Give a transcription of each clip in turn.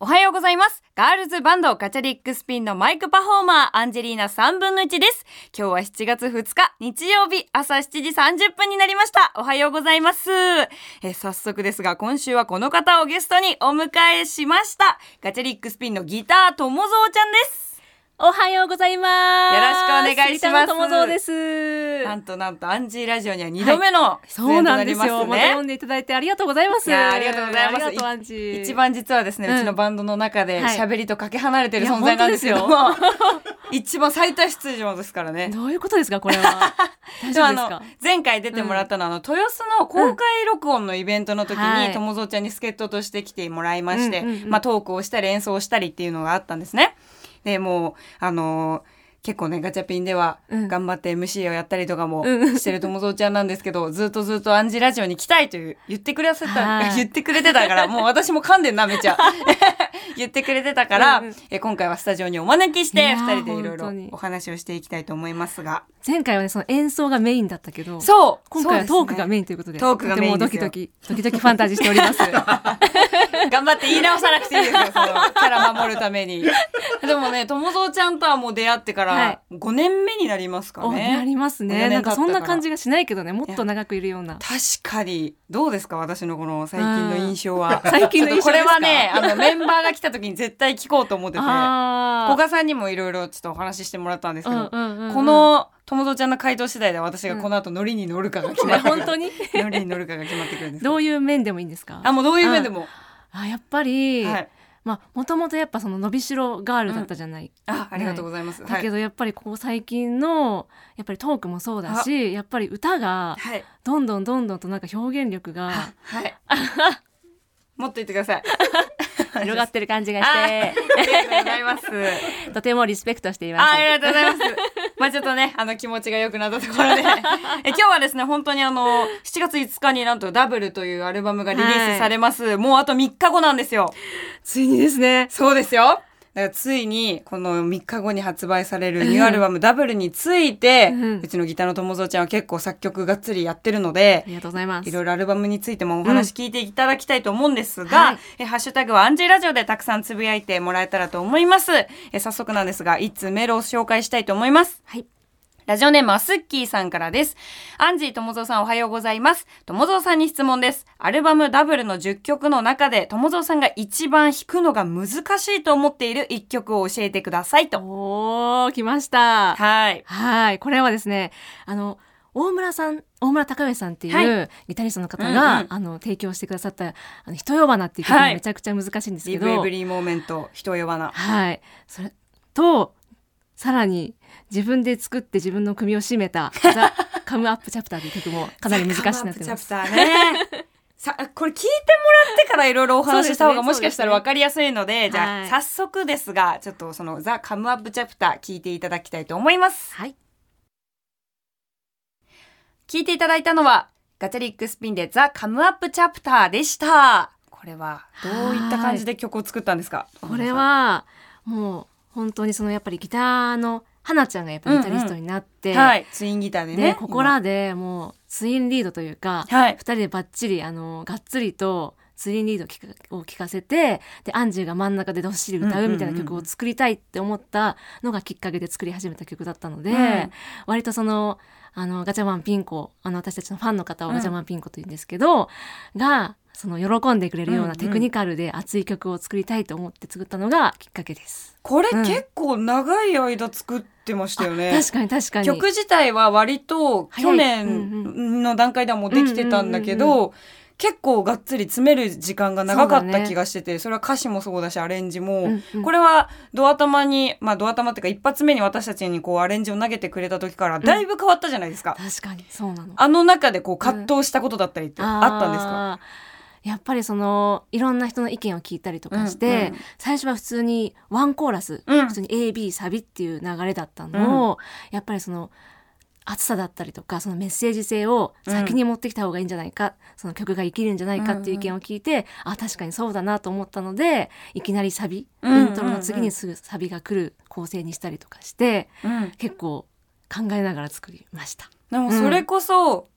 おはようございます。ガールズバンドガチャリックスピンのマイクパフォーマーアンジェリーナ3分の1です。今日は7月2日日曜日朝7時30分になりました。おはようございます。え早速ですが今週はこの方をゲストにお迎えしました。ガチャリックスピンのギター友蔵ちゃんです。おはようございます。よろしくお願いします友蔵です。なんとなんとアンジーラジオには2度目の出そう演となですよ。なんりますまたね。呼んでいただいてありがとうございます。いやありがとうございますありがとうアンジー。一番実はですね、ううんちのバンドの中ではい喋りとかけ離れてる存在なんですけども本、一番最多出場ですからね。どういうことですかこれは。大 でもあの丈夫ですか？前回出てもらったのは、あの豊洲の公開録音のイベントの時に、はい友蔵ちゃんに助っ人として来てもらいまして、うんうんうんまあ、トークをしたり演奏をしたりっていうのがあったんですね。でもうあのー結構ねガチャピンではうん。頑張って MC をやったりとかもうん。してる友蔵ちゃんなんですけど、ずっとずっとアンジラジオに来たいという言ってくれた、はい。言ってくれてたからもう私も噛んでんなめちゃ 言ってくれてたから、うんうん。え今回はスタジオにお招きしていやー2人でいろいろお話をしていきたいと思いますが。前回はねその演奏がメインだったけど。そう今回はトークがメインということで、トークがメインドキドキドキドキファンタジーしております。頑張って言い直さなくていいですよそのキャラ守るために。でもね友蔵ちゃんとはもう出会ってかはらい。5年目になりますかおね、なります四ね。なんかそんな感じがしないけどね、もっと長くいるような。確かに。どうですか私のこの最近の印象は。最近の印象これはねあのメンバーが来た時に絶対聞こうと思ってて。あ古賀さんにもいろいろちょっとお話ししてもらったんですけど、うんうんうんうん。この友蔵ちゃんの回答次第で私がこの後ノリに乗るかが決まえってくる、本当にノリに乗るかが決まってくるんです どういう面でもいいんですか？あもうどういう面でも、あやっぱり、はいまあもともとやっぱその伸びしろガールだったじゃない、あありがとうございます、だけどやっぱりこう最近のやっぱりトークもそうだしやっぱり歌がどんどんどんどんとなんか表現力があはい。もっと言ってください。広がってる感じがあしてありがとうございます。とてもリスペクトしていますあありがとうございます。まあちょっとね、あの気持ちが良くなったところで、え今日はですね、本当にあの7月5日になんとダブルというアルバムがリリースされます。もうあと3日後なんですよ。ついにですねそうですよ。だからついにこの3日後に発売されるニューアルバムダブルについて、ううんちのギターの友蔵ちゃんは結構作曲がっつりやってるのであ、りがとうございますいろいろアルバムについてもお話聞いていただきたいと思うんですが、はいえハッシュタグはアンジーラジオでたくさんつぶやいてもらえたらと思います。え早速なんですが、一通メールを紹介したいと思います。はいラジオネームはスッキーさんからです。アンジー友蔵さんおはようございます。友蔵さんに質問です。アルバムダブルの10曲の中で友蔵さんが一番弾くのが難しいと思っている1曲を教えてくださいと。おー来ましたはい。はいこれはですねあの大村さん大村隆上さんっていう、はいギタリストの方うんが、うんあの提供してくださった「あの人呼ばな」っていう曲がはいめちゃくちゃ難しいんですけリど、ブエブリーモーメント、人呼ばな。はい。それと、さらに自分で作って自分の組を締めた、ザ・カムアップチャプターという曲もかなり難しくなってます。チャプターね。さこれ聞いてもらってからいろいろお話しした方がもしかしたら分かりやすいのでじゃあ、はい早速ですがちょっとその「ザ・カムアップチャプター聞いていただきたいと思いますはい。聞いていただいたのはガチャリックスピンで「ザ・カムアップチャプターでしたこれはどういった感じで曲を作ったんですか？これは、もう本当にそのやっぱりギターの花ちゃんがやっぱりギタリストになって、はい。ツインギターでね。で、ここらでもうツインリードというか、はい。二人でバッチリ、あの、がっつりと、ツインリードを聞かせて、で、アンジーが真ん中でどっしり歌うみたいな曲を作りたいって思ったのがきっかけで作り始めた曲だったので、うん。割とその、あの、ガチャマンピンコ、あの、私たちのファンの方をガチャマンピンコと言うんですけど、が、その、喜んでくれるよううんうなん。テクニカルで熱い曲を作りたいと思って作ったのがきっかけです。これうん。結構長い間作ってましたよね、確かに確かに。曲自体は割と去年の段階ではもうできてたんだけど、結構がっつり詰める時間が長かった気がしててそ,、れは歌詞もそうだしアレンジも、うんうん。これはドア玉にまあドア玉っていうか一発目に私たちにこうアレンジを投げてくれた時からだいぶ変わったじゃないですか、確かに、そうなの。あの中でこう葛藤したことだったりってあったんですか、あー。やっぱりそのいろんな人の意見を聞いたりとかして、うんうん。最初は普通にワンコーラス、うん。普通に AB サビっていう流れだったのを、やっぱりその熱さだったりとかそのメッセージ性を先に持ってきた方がいいんじゃないか、その曲が生きるんじゃないかっていう意見を聞いて、あ確かにそうだなと思ったのでいきなりサビ、うんうんうん。イントロの次にすぐサビが来る構成にしたりとかしてうん。結構考えながら作りました。でもそれこそ、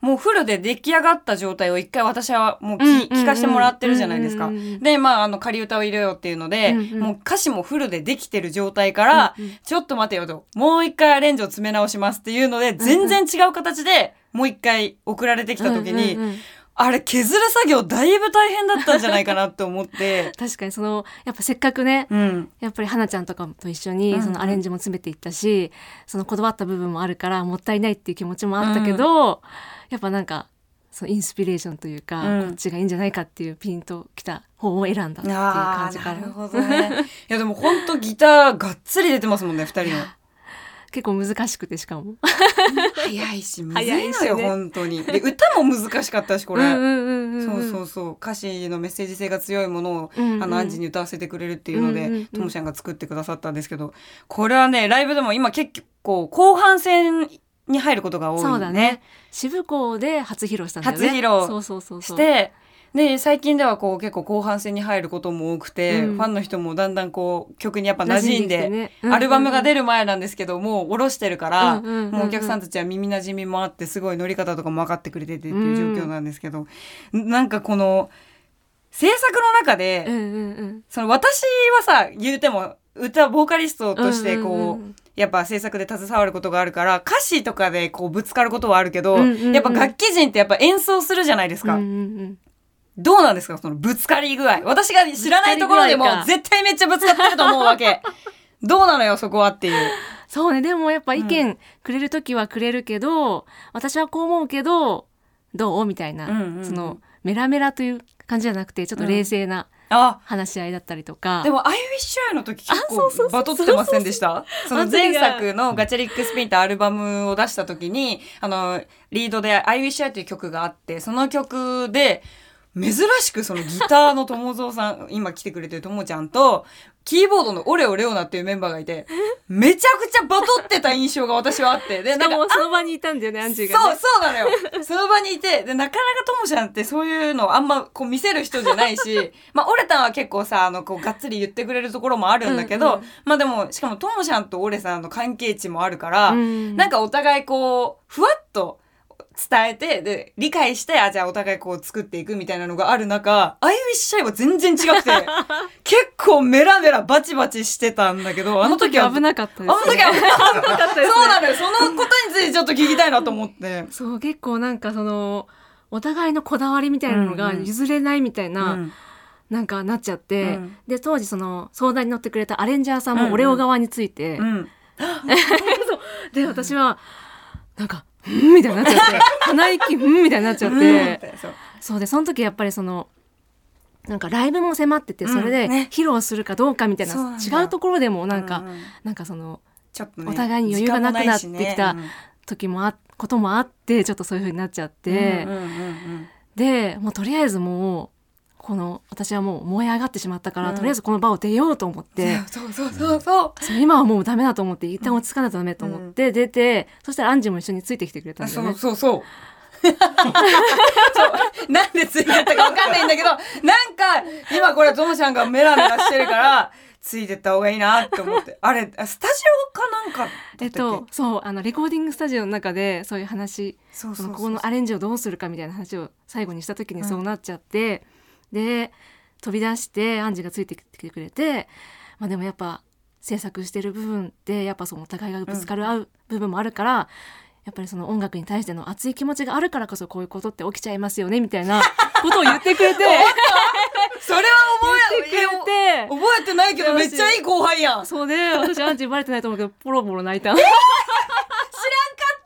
もうフルで出来上がった状態を一回私はもう聞かせてもらってるじゃないですか。で、まあ、あの、仮歌を入れようっていうので、うんうんもう歌詞もフルでできてる状態から、うんうんちょっと待てよと、もう一回アレンジを詰め直しますっていうので、全然違う形でもう一回送られてきた時に、あれ削る作業だいぶ大変だったんじゃないかなって思って。確かにそのやっぱせっかくねうん。やっぱり花ちゃんとかと一緒うんうんにそのアレンジも詰めていったし、そのこだわった部分もあるからもったいないっていう気持ちもあったけど、やっぱなんかそのインスピレーションというか、うんこっちがいいんじゃないかっていうピンときた方を選んだっていう感じからなるほどね。いやでも本当ギターがっつり出てますもんね、二人の。結構難しくてしかも。早いし、むずい早いしねのよ、本当に。で、歌も難しかったし、これ。そうそうそう歌詞のメッセージ性が強いものを、うんうんあのアンジに歌わせてくれるっていうので、うんうんうんともちゃんが作ってくださったんですけどこれはねライブでも今結構後半戦に入ることが多いそうだね。渋港で初披露したんだよね。初披露そうそうそうそう。してで最近ではこう結構後半戦に入ることも多くて、うん。ファンの人もだんだんこう曲にやっぱ馴染んでね。うんうんうん。アルバムが出る前なんですけどもう下ろしてるから、うんうんうんうん。もうお客さんたちは耳馴染みもあってすごい乗り方とかも分かってくれててっていう状況なんですけど、なんかこの制作の中で、うんうんうん。その私はさ言うても歌ボーカリストとしてこう,、うんうんうん。やっぱ制作で携わることがあるから歌詞とかでこうぶつかることはあるけど、うんうんうん。やっぱ楽器人ってやっぱ演奏するじゃないですか。うんうんうんどうなんですか？そのぶつかり具合。私が知らないところでも絶対めっちゃぶつかってると思うわけ。どうなのよそこはっていう。そうね。でもやっぱ意見くれる時はくれるけど、私はこう思うけどどう？みたいな、うんうんうん。そのメラメラという感じじゃなくてちょっと冷静なあ、話し合いだったりとか、でも、ア I wish I の時結構バトってませんでした？その前作のガチャリックスピンってアルバムを出した時に、あの、リードで I wish I という曲があって、その曲で、珍しくそのギターの友蔵さん、今来てくれてる友ちゃんと、キーボードのオレオレオナっていうメンバーがいて、めちゃくちゃバトってた印象が私はあって、で、なんか、もその場にいたんだよねアンジーが、そう、ね、そうなのよ。その場にいて、で、なかなかともちゃんってそういうのあんまこう見せる人じゃないし、まあ、オレタンは結構さ、あの、こう、がっつり言ってくれるところもあるんだけど、うんうんまあでも、しかもともちゃんとオレさんの関係値もあるから、うん。なんかお互いこう、ふわっと、伝えて、で、理解して、あ、じゃあお互いこう作っていくみたいなのがある中、アイウィッシュアイは全然違くて、結構メラメラバチバチしてたんだけど、あの時は、危なかったです、あの時は危なかった。ですね そうなのよ。そのことについてちょっと聞きたいなと思って。そう結構なんかそのお互いのこだわりみたいなのがうんうん譲れないみたいな、うんなんかなっちゃって、うんで当時その相談に乗ってくれたアレンジャーさんうんうんもオレオ側について、うん。で私はなんか「うん」みたいになっちゃって。鼻息「うん」みたいになっちゃって、そう。そうでその時やっぱりそのなんかライブも迫っててうんそれでね。披露するかどうかみたいな、そうなんだ違うところでもなんか、ううなんかそのちょっとねお互いに余裕がなくなってきた時間もないしね。時もあこともあってちょっとそういう風になっちゃって。うんうんうんうん。でもうとりあえずもうこの私はもう燃え上がってしまったから、うん。とりあえずこの場を出ようと思って、そうそうそうそうそう。今はもうダメだと思って一旦落ち着かないとダメと思って出て、そしたらアンジーも一緒についてきてくれたんだよね。そうそうそう。そう。なんでついてったかわかんないんだけどなんか今これともちゃんがメラメラしてるからついてった方がいいなって思って。あれスタジオかなんかだったっけ？えっと、そうあのレコーディングスタジオの中でそういう話ここのアレンジをどうするかみたいな話を最後にした時にそうなっちゃって、で飛び出してアンジーがついてきてくれて、まあ、でもやっぱ制作してる部分ってやっぱそのお互いがぶつかる合う部分もあるから、やっぱりその音楽に対しての熱い気持ちがあるからこそこういうことって起きちゃいますよねみたいなことを言ってくれて。それは覚えてくれて。覚えてないけどめっちゃいい後輩やん。知らんかそうで私アンジーバレてないと思うけどポロポロ泣いた。っ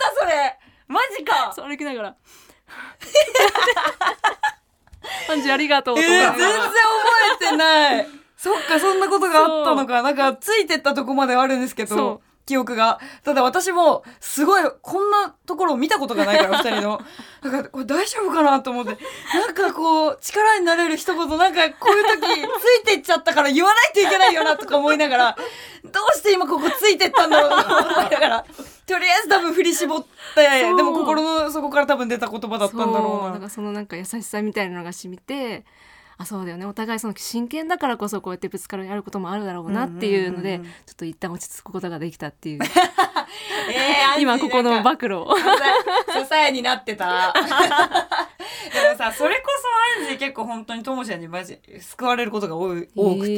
たそれ。マジか。それきながら アンジーありがとうとえー、全然覚えてない。そっかそんなことがあったのか。なんかついてったとこまではあるんですけそど記憶が。ただ私もすごいこんなところを見たことがないから二人の。なんかこれ大丈夫かなと思って。なんかこう力になれる一言なんかこういう時ついてっちゃったから言わないといけないよなとか思いながらどうして今ここついてったんだろうと思いながらとりあえず多分振り絞ってでも心の底から多分出た言葉だったんだろうな。なんかそのなんか優しさみたいなのが染みてあそうだよね。お互いその真剣だからこそこうやってぶつかり合うこともあるだろうなっていうので、うんうんうんうん。ちょっと一旦落ち着くことができたっていう えー今ここのバ暴露を。支えになってた。でもさ、それこそアンジー結構本当にともちゃんにマジ救われることが多い多くて、へ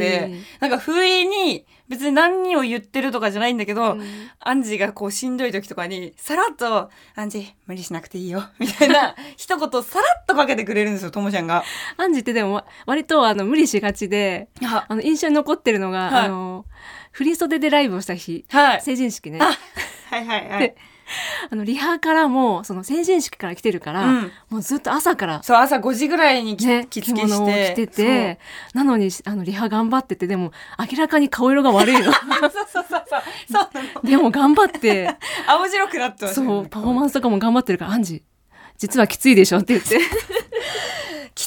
ーなんか不意に別に何を言ってるとかじゃないんだけど、うん。アンジーがこうしんどい時とかにさらっと「アンジー無理しなくていいよ」みたいな 一言さらっとかけてくれるんですよともちゃんが。アンジってでもわ割とあの無理しがちでああの印象に残ってるのが、はい。あの振り袖でライブをした日。はい。成人式ね。あはいはいはい。で。あのリハからもその成人式から来てるから、うん。もうずっと朝からそう朝5時ぐらいにき、ね、着着付けして。物を着ててなのにあのリハ頑張っててでも明らかに顔色が悪いの。そうそうそうそう。そうなの。でも頑張って。青白くなってそうパフォーマンスとかも頑張ってるから「アンジ実はきついでしょ」って言って。き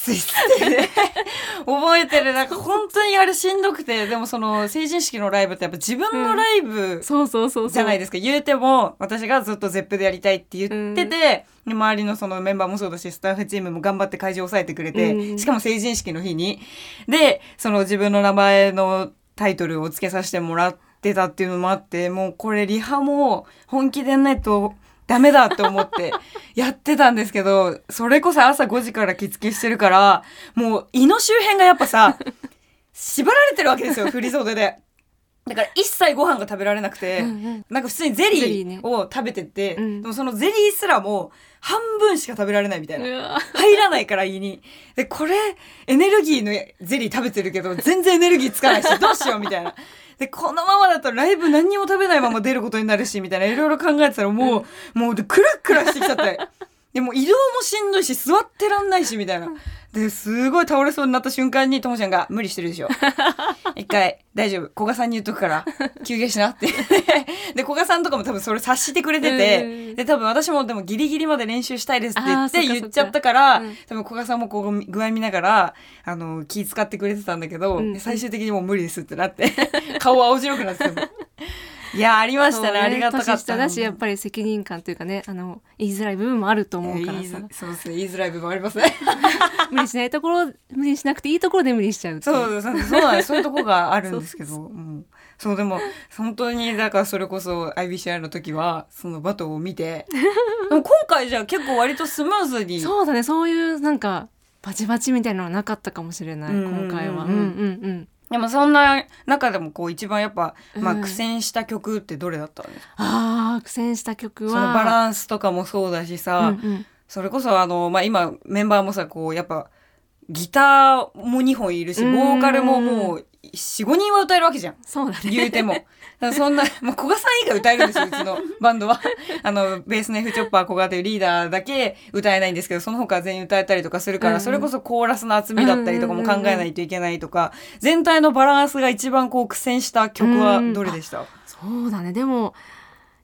ついって 覚えてる。なんか本当にあれしんどくてでもその成人式のライブってやっぱ自分のライブじゃないですか、言うても私がずっと ZEP でやりたいって言ってて、で周りのそのメンバーもそうだしスタッフチームも頑張って会場を抑えてくれて、うん。しかも成人式の日に。でその自分の名前のタイトルを付けさせてもらってたっていうのもあってもうこれリハも本気でやんないとダメだって思って やってたんですけどそれこそ朝5時から着付けしてるからもう胃の周辺がやっぱさ縛られてるわけですよ振り袖で。だから一切ご飯が食べられなくて、うんうんなんか普通にゼリーを食べてて、うんでもそのゼリーすらも半分しか食べられないみたいな。入らないから胃に。で、これ、エネルギーのゼリー食べてるけど、全然エネルギーつかないし、どうしようみたいな。で、このままだとライブ何にも食べないまま出ることになるし、みたいな、いろいろ考えてたら、もう、もう、でクラクラしてきちゃって。でも移動もしんどいし、座ってらんないし、みたいな。で、すごい倒れそうになった瞬間に、ともちゃんが、無理してるでしょ。一回、大丈夫。古賀さんに言っとくから、休憩しなって。で、古賀さんとかも多分それ察してくれてうて、んで、多分私もでもギリギリまで練習したいですって言って言っちゃったから、うん多分古賀さんもこう具合見ながら、あの、気使ってくれてたんだけど、うん最終的にもう無理ですってなって、顔青白くなって。いやー、ありましたね。ありがたかった。だしやっぱり責任感というかねあの言いづらい部分もあると思うからさ。そうですね。言いづらい部分ありますね。無理しないところ無理しなくていいところで無理しちゃうそうそうそうなんですそういうとこがあるんですけど。うん。そうでも本当にだからそれこそ IBCI の時はそのバトンを見て。今回じゃあ結構割とスムーズに。そうだね。そういうなんかバチバチみたいなのはなかったかもしれない。うんうんうんうん。今回は。うんうんうんでもそんな中でもこう一番やっぱ、まあ、うん苦戦した曲ってどれだったんですか、あー苦戦した曲は。そのバランスとかもそうだしさ、うんうん。それこそあの、まあ、今メンバーもさこうやっぱギターも2本いるしうん。ボーカルももう45人は歌えるわけじゃん。そうだね言うても。そんな、まあ、古賀さん以外歌えるんですよ、うちの バンドは。あの、ベースの F チョッパー古賀というリーダーだけ歌えないんですけど、その他は全員歌えたりとかするから、うんうんそれこそコーラスの厚みだったりとかも考えないといけないとか、全体のバランスが一番こう苦戦した曲はどれでした、そうだねでも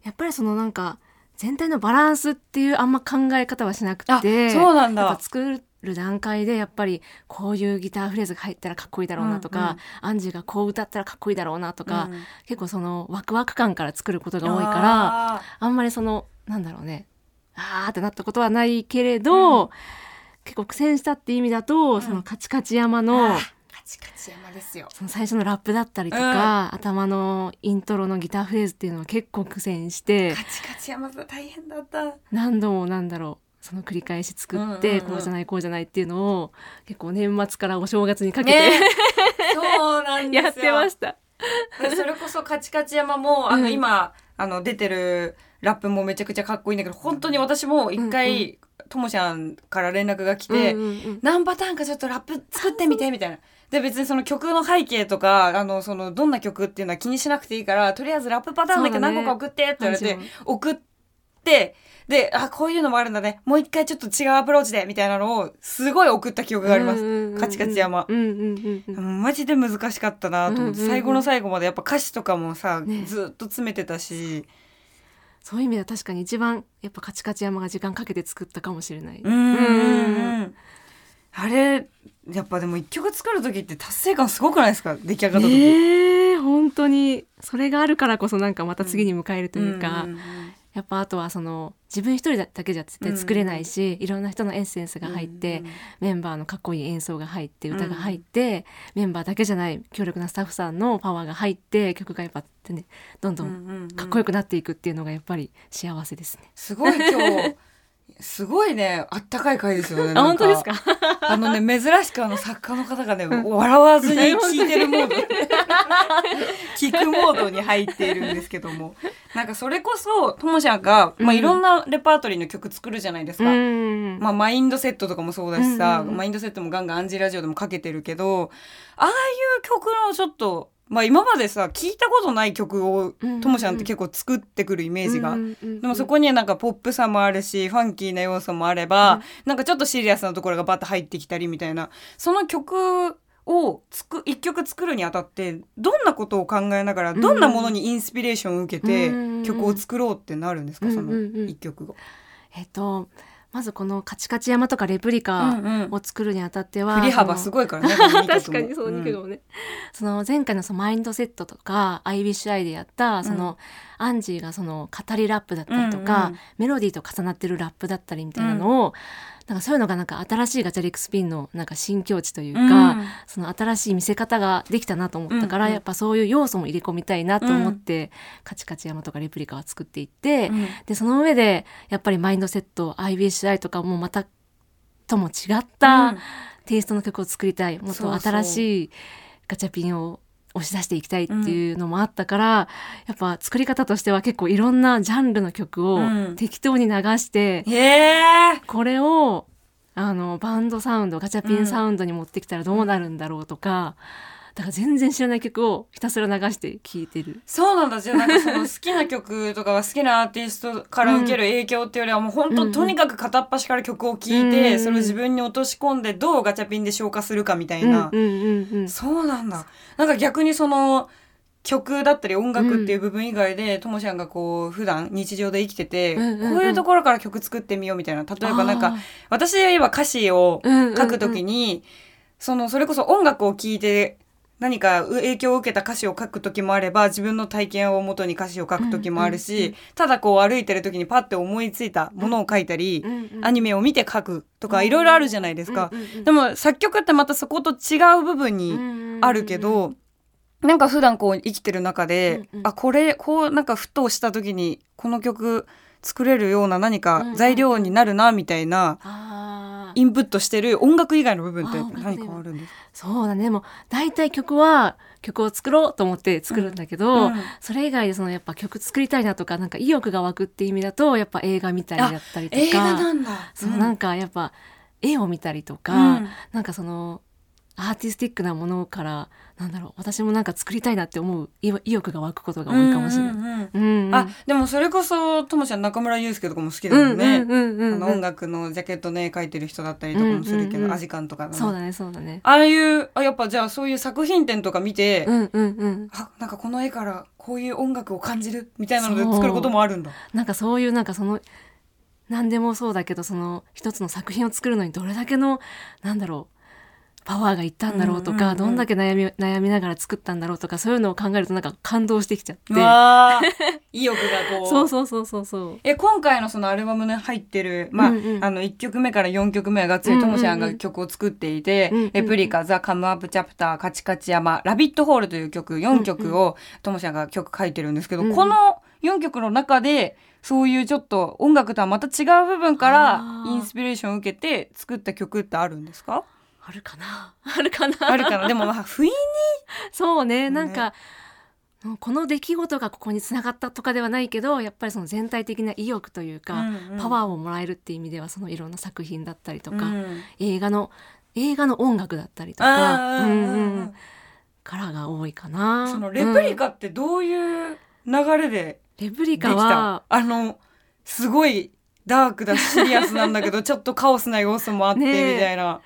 やっぱりそのなんか全体のバランスっていうあんま考え方はしなくあ、てそうなんだ。作る段階でやっぱりこういうギターフレーズが入ったらかっこいいだろうなとか、うんうん。アンジーがこう歌ったらかっこいいだろうなとか、うん。結構そのワクワク感から作ることが多いからああんまりそのなんだろうねあーってなったことはないけれど、うん。結構苦戦したって意味だと、ん。そのカチカチ山ーのあカチカチ山ですよ。その最初のラップだったりとか、頭のイントロのギターフレーズっていうのは結構苦戦してカチカチ山だ大変だった。何度もなん。だろうその繰り返し作って、うんうんうん。こうじゃないこうじゃないっていうのを結構年末からお正月にかけて、ね。そうなんですよ。やってました。でそれこそカチカチ山もあの、うん。今あの出てるラップもめちゃくちゃかっこいいんだけど本当に私も一回ともちゃんから連絡が来て、うんうんうん。何パターンかちょっとラップ作ってみてみたいな。で別にその曲の背景とかあのそのどんな曲っていうのは気にしなくていいからとりあえずラップパターンだけ何個か送ってって言われて、送ってであこういうのもあるんだね。もう一回ちょっと違うアプローチでみたいなのをすごい送った記憶があります。うんうんうんカチカチ山。うんうんうんマジで難しかったなと思って、うんうんうん。最後の最後までやっぱ歌詞とかもさ、ね。ずっと詰めてたし。そういう意味では確かに一番やっぱカチカチ山が時間かけて作ったかもしれない。うんうんうんあれやっぱでも一曲作る時って達成感すごくないですか？出来上がった時、ねえ本当に。それがあるからこそなんかまた次に迎えるというか、んんんやっぱあとはその自分一人だけじゃ絶対作れないし、いろんな人のエッセンスが入って、うんうんメンバーのかっこいい演奏が入って歌が入って、メンバーだけじゃない強力なスタッフさんのパワーが入って曲がやっぱ、ね、どんどん。かっこよくなっていくっていうのがやっぱり幸せですね。すごい今日すごいねあったかい回ですよねあなん本当ですか？あのね珍しくあの作家の方がね笑わずに聞いてるモード。聞くモードに入っているんですけども。なんかそれこそともちゃんが、まあ、うんいろんなレパートリーの曲作るじゃないですか。うん。まあ、マインドセットとかもそうだしさ、うん。うんうんマインドセットもガンガンアンジーラジオでもかけてるけどああいう曲のちょっと、まあ、今までさ聞いたことない曲をうんともちゃんって結構作ってくるイメージが。うんうんでもそこにはなんかポップさもあるしファンキーな要素もあれば、なんかちょっとシリアスなところがバッと入ってきたりみたいな。その曲をつく一曲作るにあたってどんなことを考えながらどんなものにインスピレーションを受けてうん。曲を作ろうってなるんですか？そのうんうん。うん一曲が。えっとまずこのカチカチ山とかレプリカうんうん。を作るにあたっては、振り幅すごいからね。確かにそうだけどね、その前回のそのマインドセットとか「アイビッシュアイでやったその、アンジーがその語りラップだったりとか、うんうん。メロディーと重なってるラップだったりみたいなのを、なんかそういうのがなんか新しいガチャリックスピンのなんか新境地といううん。か、その新しい見せ方ができたなと思ったから、うんうん。やっぱそういう要素も入れ込みたいなと思って、カチカチ山とかレプリカは作っていって、うん。でその上でやっぱりマインドセット IBCI とかもまたとも違ったテイストの曲を作りたい。もっと新しいガチャピンを押し出していきたいっていうのもあったから、やっぱ作り方としては結構いろんなジャンルの曲をうん適当に流して、へえ。これをあのバンドサウンドガチャピンサウンドに持ってきたらどうなるんだろうとか、だから全然知らない曲をひたすら流して聴いてる。そうなんだ。じゃあなんかその好きな曲とか好きなアーティストから受ける影響っていうよりはもう本当、うんうんとにかく片っ端から曲を聴いて、それを自分に落とし込んでどうガチャピンで消化するかみたいな、そうなんだ。なんか逆にその曲だったり音楽っていう部分以外でともちゃんがこう普段日常で生きてて、こういうところから曲作ってみようみたいな例えばなんか私で言えば歌詞を書くときに、そのそれこそ音楽を聴いて何か影響を受けた歌詞を書く時もあれば自分の体験をもとに歌詞を書く時もあるし、うんうんうんただこう歩いてる時にパッて思いついたものを書いたり、うんうんアニメを見て書くとかいろいろあるじゃないですか。うんうんうん。でも作曲ってまたそこと違う部分にあるけど、なんか普段こう生きてる中で、うんうん。あこれこうなんかふとした時にこの曲作れるような何うんうんか材料になるなみたいなあーインプットしてる音楽以外の部分って何外かあるんですか？そうだね。でも大体曲は曲を作ろうと思って作るんだけど、うん。それ以外でそのやっぱ曲作りたいなとかなんか意欲が湧くっていう意味だとやっぱ映画見たりだったりとか。映画なんだ。そうなんかやっぱ絵を見たりとか、うん。なんかそのアーティスティックなものからなんだろう私もなんか作りたいなって思う意意欲が湧くことが多いかもしれない。うんうんうんうんうんあでもそれこそともちゃん中村祐介とかも好きだもんね。音楽のジャケットね描いてる人だったりとかもするけど、うんうんうんアジカンとかそうだねそうだね。ああいうあやっぱじゃあそういう作品展とか見て、うんうんうん。あなんかこの絵からこういう音楽を感じるみたいなので作ることもあるんだ。なんかそういうなんかその何でもそうだけどその一つの作品を作るのにどれだけのなんだろうパワーがいったんだろうとか、うんうんうんどんだけ悩み悩みながら作ったんだろうとかそういうのを考えるとなんか感動してきちゃって。意欲がこう。そうそうそうそうそう。え今回のそのアルバムに入ってる、まあうんうん。あの1曲目から4曲目はがっつりともちゃん。が曲を作っていて「うんうんうん。レプリカ」「ザ・カムアップ・チャプター」「カチカチ山」「ラビット・ホール」という曲4曲をともちゃんが曲書いてるんですけど、うんうん。この4曲の中でそういうちょっと音楽とはまた違う部分からインスピレーションを受けて作った曲ってあるんですか？あるかな？あるかな？あるかな？でもまあ不意に？そうね。ね。なんか、この出来事がここにつながったとかではないけどやっぱりその全体的な意欲というか、パワーをもらえるっていう意味ではそのいろんな作品だったりとか、うん。映画の映画の音楽だったりとあか、ーうんうんうん。からが多いかな。そのレプリうんカってどういう流れでレプリできた？カはあのすごいダークだしシリアスなんだけど ちょっとカオスな要素もあってみたいな。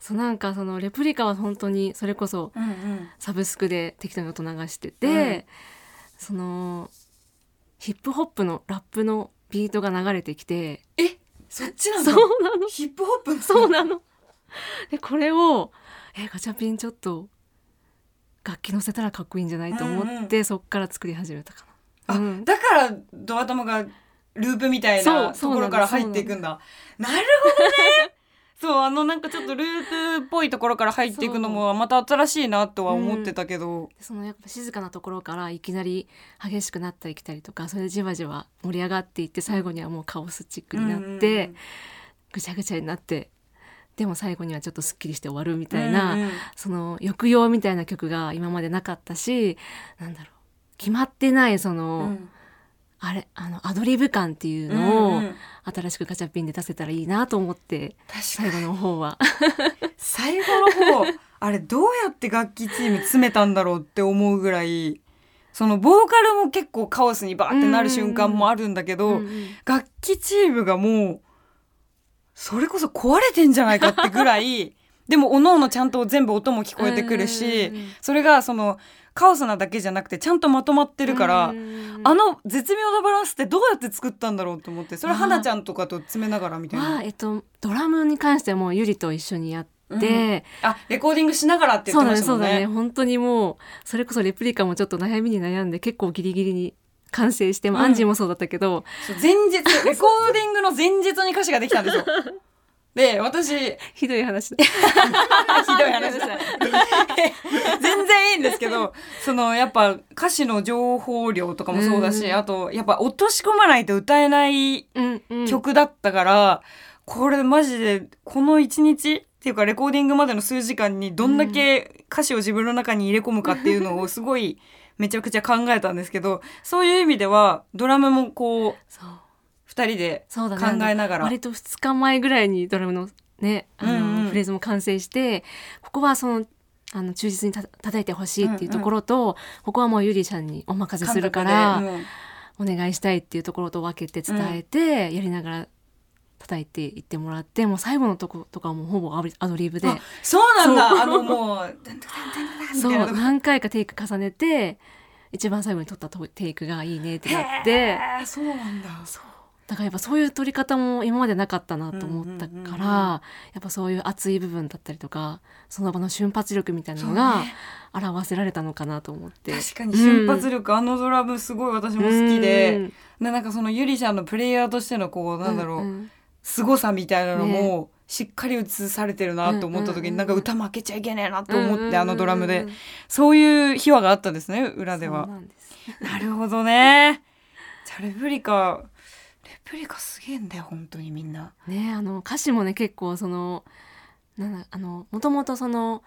そうなんかそのレプリカは本当にそれこそうんうん。サブスクで適当に音流してて、そのヒップホップのラップのビートが流れてきてえそっちなんそだうなの。ヒップホップそうなの。でこれをえガチャピンちょっと楽器乗せたらかっこいいんじゃないと思って、うんそっから作り始めたかあ、な。うん。だからドア玉がループみたいなところから入っていくんだ。なるほどねそうあのなんかちょっとループっぽいところから入っていくのもまた新しいなとは思ってたけど、そのやっぱ静かなところからいきなり激しくなったり来たりとかそれでじわじわ盛り上がっていって最後にはもうカオスチックになって、ぐちゃぐちゃになってでも最後にはちょっとすっきりして終わるみたいな、うんうん。その抑揚みたいな曲が今までなかったしなんだろう。決まってないその、うんあれあのアドリブ感っていうのを、うんうん。新しくガチャピンで出せたらいいなと思って確か最後にの方は。最後の方 あれどうやって楽器チーム詰めたんだろうって思うぐらいそのボーカルも結構カオスにバーってなる瞬間もあるんだけど、うんうん。楽器チームがもうそれこそ壊れてんじゃないかってぐらいでもおのおのちゃんと全部音も聞こえてくるし、うんうんうんそれがそのカオスなだけじゃなくてちゃんとまとまってるから、うんうんうんあの絶妙なバランスってどうやって作ったんだろうと思ってそれあー花ちゃんとかと詰めながらみたいな。はえっとドラムに関してはもうゆりと一緒にやって、あレコーディングしながらって言ってましたもんね。そうだね本当にもうそれこそレプリカもちょっと悩みに悩んで結構ギリギリに完成して、まあうんアンジーもそうだったけど前日レコーディングの前日に歌詞ができたんですよ。で私ひ ひどい話だ。どい話だ。全然いいんですけどそのやっぱ歌詞の情報量とかもそうだし、うんあとやっぱ落とし込まないと歌えないうんうん。曲だったから、これマジでこの一日っていうかレコーディングまでの数時間にどんだけ歌詞を自分の中に入れ込むかっていうのをすごいめちゃくちゃ考えたんですけどそういう意味ではドラムもこうそう2人で考えながら。割と2日前ぐらいにドラムのねあの、うんうん。フレーズも完成してここはそのあの忠実にた叩いてほしいっていうところと、ここはもうゆりちゃんにお任せするから、うん。お願いしたいっていうところと分けて伝えて、やりながら叩いていってもらってもう最後のとことかはもうほぼアドリブで。あそうなんだ。あのもうみそう何回かテイク重ねて一番最後に撮ったとテイクがいいねってなってそうなんだそうだからやっぱそういう撮り方も今までなかったなと思ったから、うんうんうんうんやっぱそういう熱い部分だったりとかその場の瞬発力みたいなのがね。表せられたのかなと思って。確かに瞬発力、あのドラムすごい私も好きで、うん。でなんかそのゆりちゃんのプレイヤーとしてのこうなんだろう、んん凄さみたいなのもしっかり映されてるなと思った時に、うんうんうんなんか歌負けちゃいけねえなと思って、うんうんうんうん。あのドラムで。そういう秘話があったんですね裏では。なるほどね。じゃあレプリカレプリカすげえんだよ本当にみんな。ねあの歌詞もね結構そのなんだあのもともとその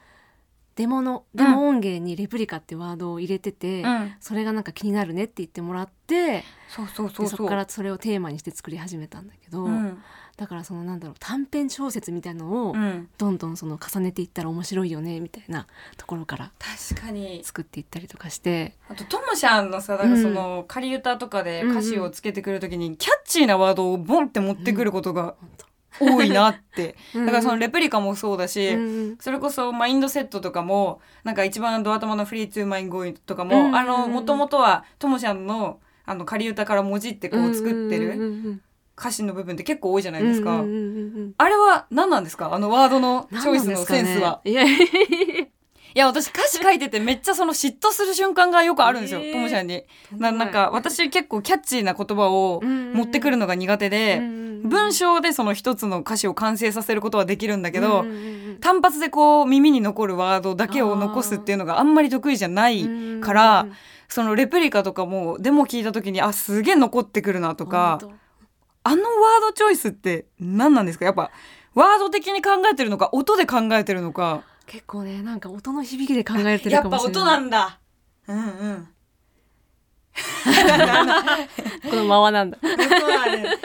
デモのデモ音源に「レプリカ」ってワードを入れてて、うん、それがなんか気になるねって言ってもらってそうそうそうそう。でそこからそれをテーマにして作り始めたんだけど、うんだからそのなんだろう短編小説みたいのをうん、どんどんその重ねていったら面白いよねみたいなところから確かに。作っていったりとかして。あとともしゃんのさだからその仮歌とかで歌詞をつけてくるときにキャッチーなワードをボンって持ってくることが多いなって、うんだからそのレプリカもそうだし、それこそマインドセットとかもなんか一番ドア玉のフリーツーマインゴイとかも、あのもともとはともしゃんのあの仮歌からもじってこう作ってる歌詞の部分って結構多いじゃないですか。うんうんうんうんあれは何なんですか？あのワードのチョイスのセンスは。いや いやいや私歌詞書いててめっちゃその嫉妬する瞬間がよくあるんですよ、えー。ともちゃんに。ななんか私結構キャッチーな言葉を持ってくるのが苦手で、文章でその一つの歌詞を完成させることはできるんだけど、うんうんうん単発でこう耳に残るワードだけを残すっていうのがあんまり得意じゃないから、そのレプリカとかもでも聞いた時にあすげえ残ってくるなとか本あのワードチョイスって何なんですか？やっぱワード的に考えてるのか音で考えてるのか。当結構ねなんか音の響きで考えてるやっぱかもしれない。音なんだ。うんうん。このままなんだ。音はね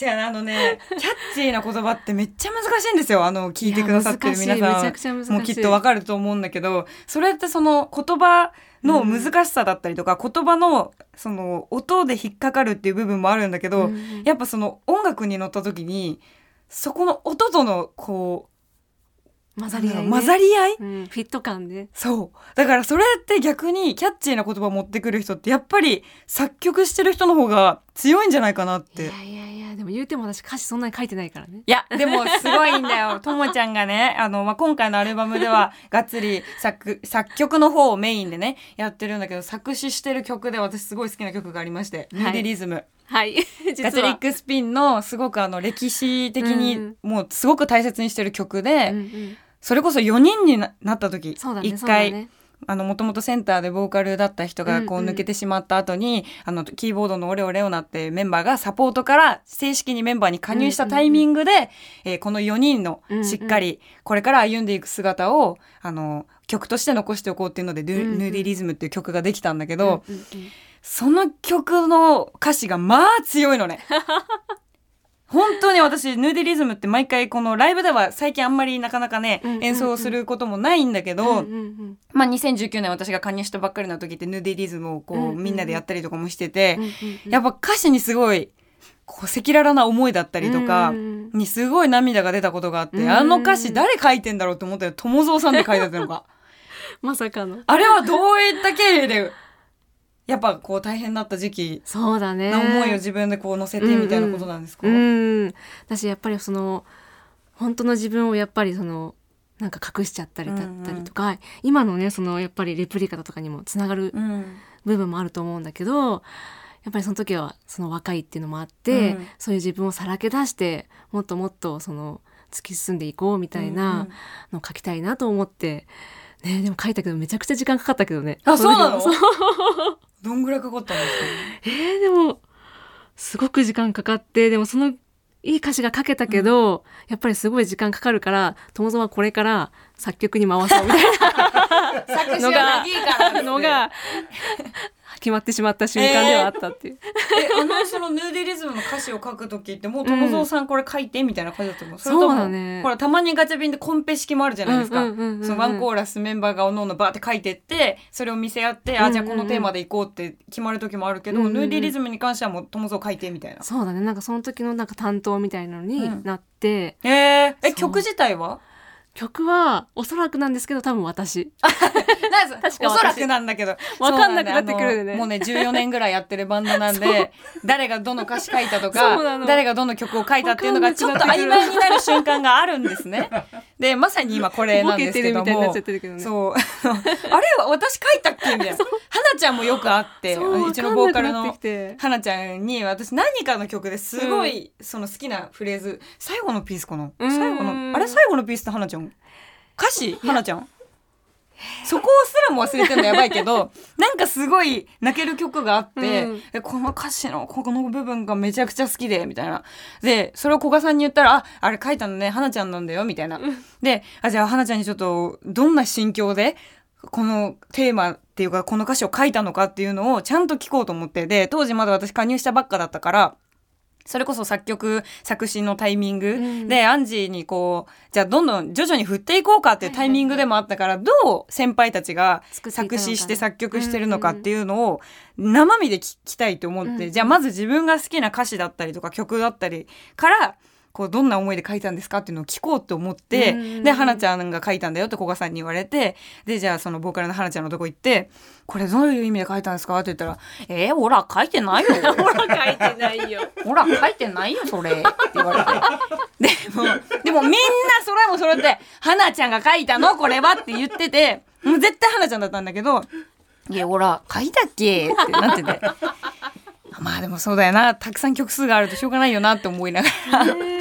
違うあのねキャッチーな言葉ってめっちゃ難しいんですよ。あの聞いてくださってる皆さゃくちゃ難しい。んもうきっとわかると思うんだけどそれってその言葉の難しさだったりとか、言葉のその音で引っかかるっていう部分もあるんだけど、うん。やっぱその音楽に乗った時にそこの音とのこう混ざり合い、ね、混ざり合い？うん、フィット感で。そう。だからそれって逆にキャッチーな言葉を持ってくる人ってやっぱり作曲してる人の方が強いんじゃないかなって。いやいやいやでも言うても私歌詞そんなに書いてないからね。いや、でもすごいんだよ。ともちゃんがね、あの、まあ、今回のアルバムでは、がっつり作、作曲の方をメインでね、やってるんだけど、作詞してる曲で私すごい好きな曲がありまして、はい。デリズム。はい。実は。ガチャリックスピンのすごくあの歴史的にうん。もうすごく大切にしてる曲で、うんうんそれこそ4人にななった時そうだね一回、ねあのもともとセンターでボーカルだった人がこううんうん抜けてしまった後に、あのキーボードのオレオレオナってメンバーがサポートから正式にメンバーに加入したタイミングで、えーこの4人のうんうんしっかりこれから歩んでいく姿をあの曲として残しておこうっていうので「ヌうんうんヌーディリズム」っていう曲ができたんだけど、うんうんうんその曲の歌詞がまあ強いのね。本当に私ヌーディリズムって毎回このライブでは最近あんまりなかなかね、演奏することもないんだけど、まあ、2019年私が加入したばっかりの時ってヌーディリズムをこう、うんうん。うんみんなでやったりとかもしててやっぱ歌詞にすごいこう赤裸々な思いだったりとかにすごい涙が出たことがあって、あの歌詞誰書いてんだろうと思ったよ。友蔵さんで書いてたのか まさかの。あれはどういった経緯でやっぱこう大変だった時期そうだね。な思いを自分でこう乗せてみたいなことなんですか、うん。私やっぱりその本当の自分をやっぱりそのなんか隠しちゃったりだったりとか、今のねそのやっぱりレプリカだとかにもつながるうん。部分もあると思うんだけどやっぱりその時はその若いっていうのもあって、うん。そういう自分をさらけ出してもっともっとその突き進んでいこうみたいなのを書きたいなと思って、ね、でも書いたけどめちゃくちゃ時間かかったけどね。あそうなの？そうどんぐらいかかったんですか？えー、でもすごく時間かかってでもそのいい歌詞が書けたけど、やっぱりすごい時間かかるから友蔵はこれから作曲に回そうみたい作詞はのが長いからなのが決まってしまった瞬間ではあったっていう。えあのそのヌーディリズムの歌詞を書く時ってもう友蔵さんこれ書いてみたいな感じだったの、それともそうだね。ほらたまにガチャビンでコンペ式もあるじゃないですか、ワンコーラスメンバーがおのおのバーって書いてってそれを見せ合って、うんうんうん。あじゃあこのテーマでいこうって決まる時もあるけど、うんうんうん。ヌーディリズムに関してはもう友蔵書いてみたいな。そうだね。なんかその時のなんか担当みたいなのになって、えー、えそう。曲自体は？曲はおそらくなんですけど多分私。な おそらくなんだけど。わかんなくなってくるよね。もうね14年ぐらいやってるバンドなんで 誰がどの歌詞書いたとか誰がどの曲を書いたっていうのがちょっと曖昧になる瞬間があるんですね。でまさに今これなんですけども。ね。そう。あれは私書いたっけみたいな。花ちゃんもよくあってうちのボーカルの花ちゃんに私何かの曲ですごいその好きなフレーズ最後のピースかなうん。最後のあれ最後のピースって花ちゃん歌詞 花ちゃん？そこすらも忘れてるのやばいけど なんかすごい泣ける曲があって、うん。でこの歌詞のここの部分がめちゃくちゃ好きでみたいな。でそれを古賀さんに言ったら「ああれ書いたのね花ちゃんなんだよ」みたいな。であじゃあ花ちゃんにちょっとどんな心境でこのテーマっていうかこの歌詞を書いたのかっていうのをちゃんと聞こうと思ってで当時まだ私加入したばっかだったからそれこそ作曲作詞のタイミング、うん。でアンジーにこうじゃあどんどん徐々に振っていこうかっていうタイミングでもあったから、どう先輩たちが作詞して作曲してるのかっていうのを生身で聞きたいと思って、うん。じゃあまず自分が好きな歌詞だったりとか曲だったりからこうどんな思いで書いたんですかっていうのを聞こうと思って、うんで花ちゃんが書いたんだよって古賀さんに言われてでじゃあそのボーカルの花ちゃんのとこ行って「これどういう意味で書いたんですか?」って言ったら「えー、ほら書いてないよ」ほら書いてないよほら書いてないよそれって言われてでもでもみんなそれもそれで「花ちゃんが書いたのこれは」って言っててもう絶対花ちゃんだったんだけど「いやほら書いたっけ?」ってなっててまあでもそうだよな。たくさん曲数があるとしょうがないよなって思いながら。ね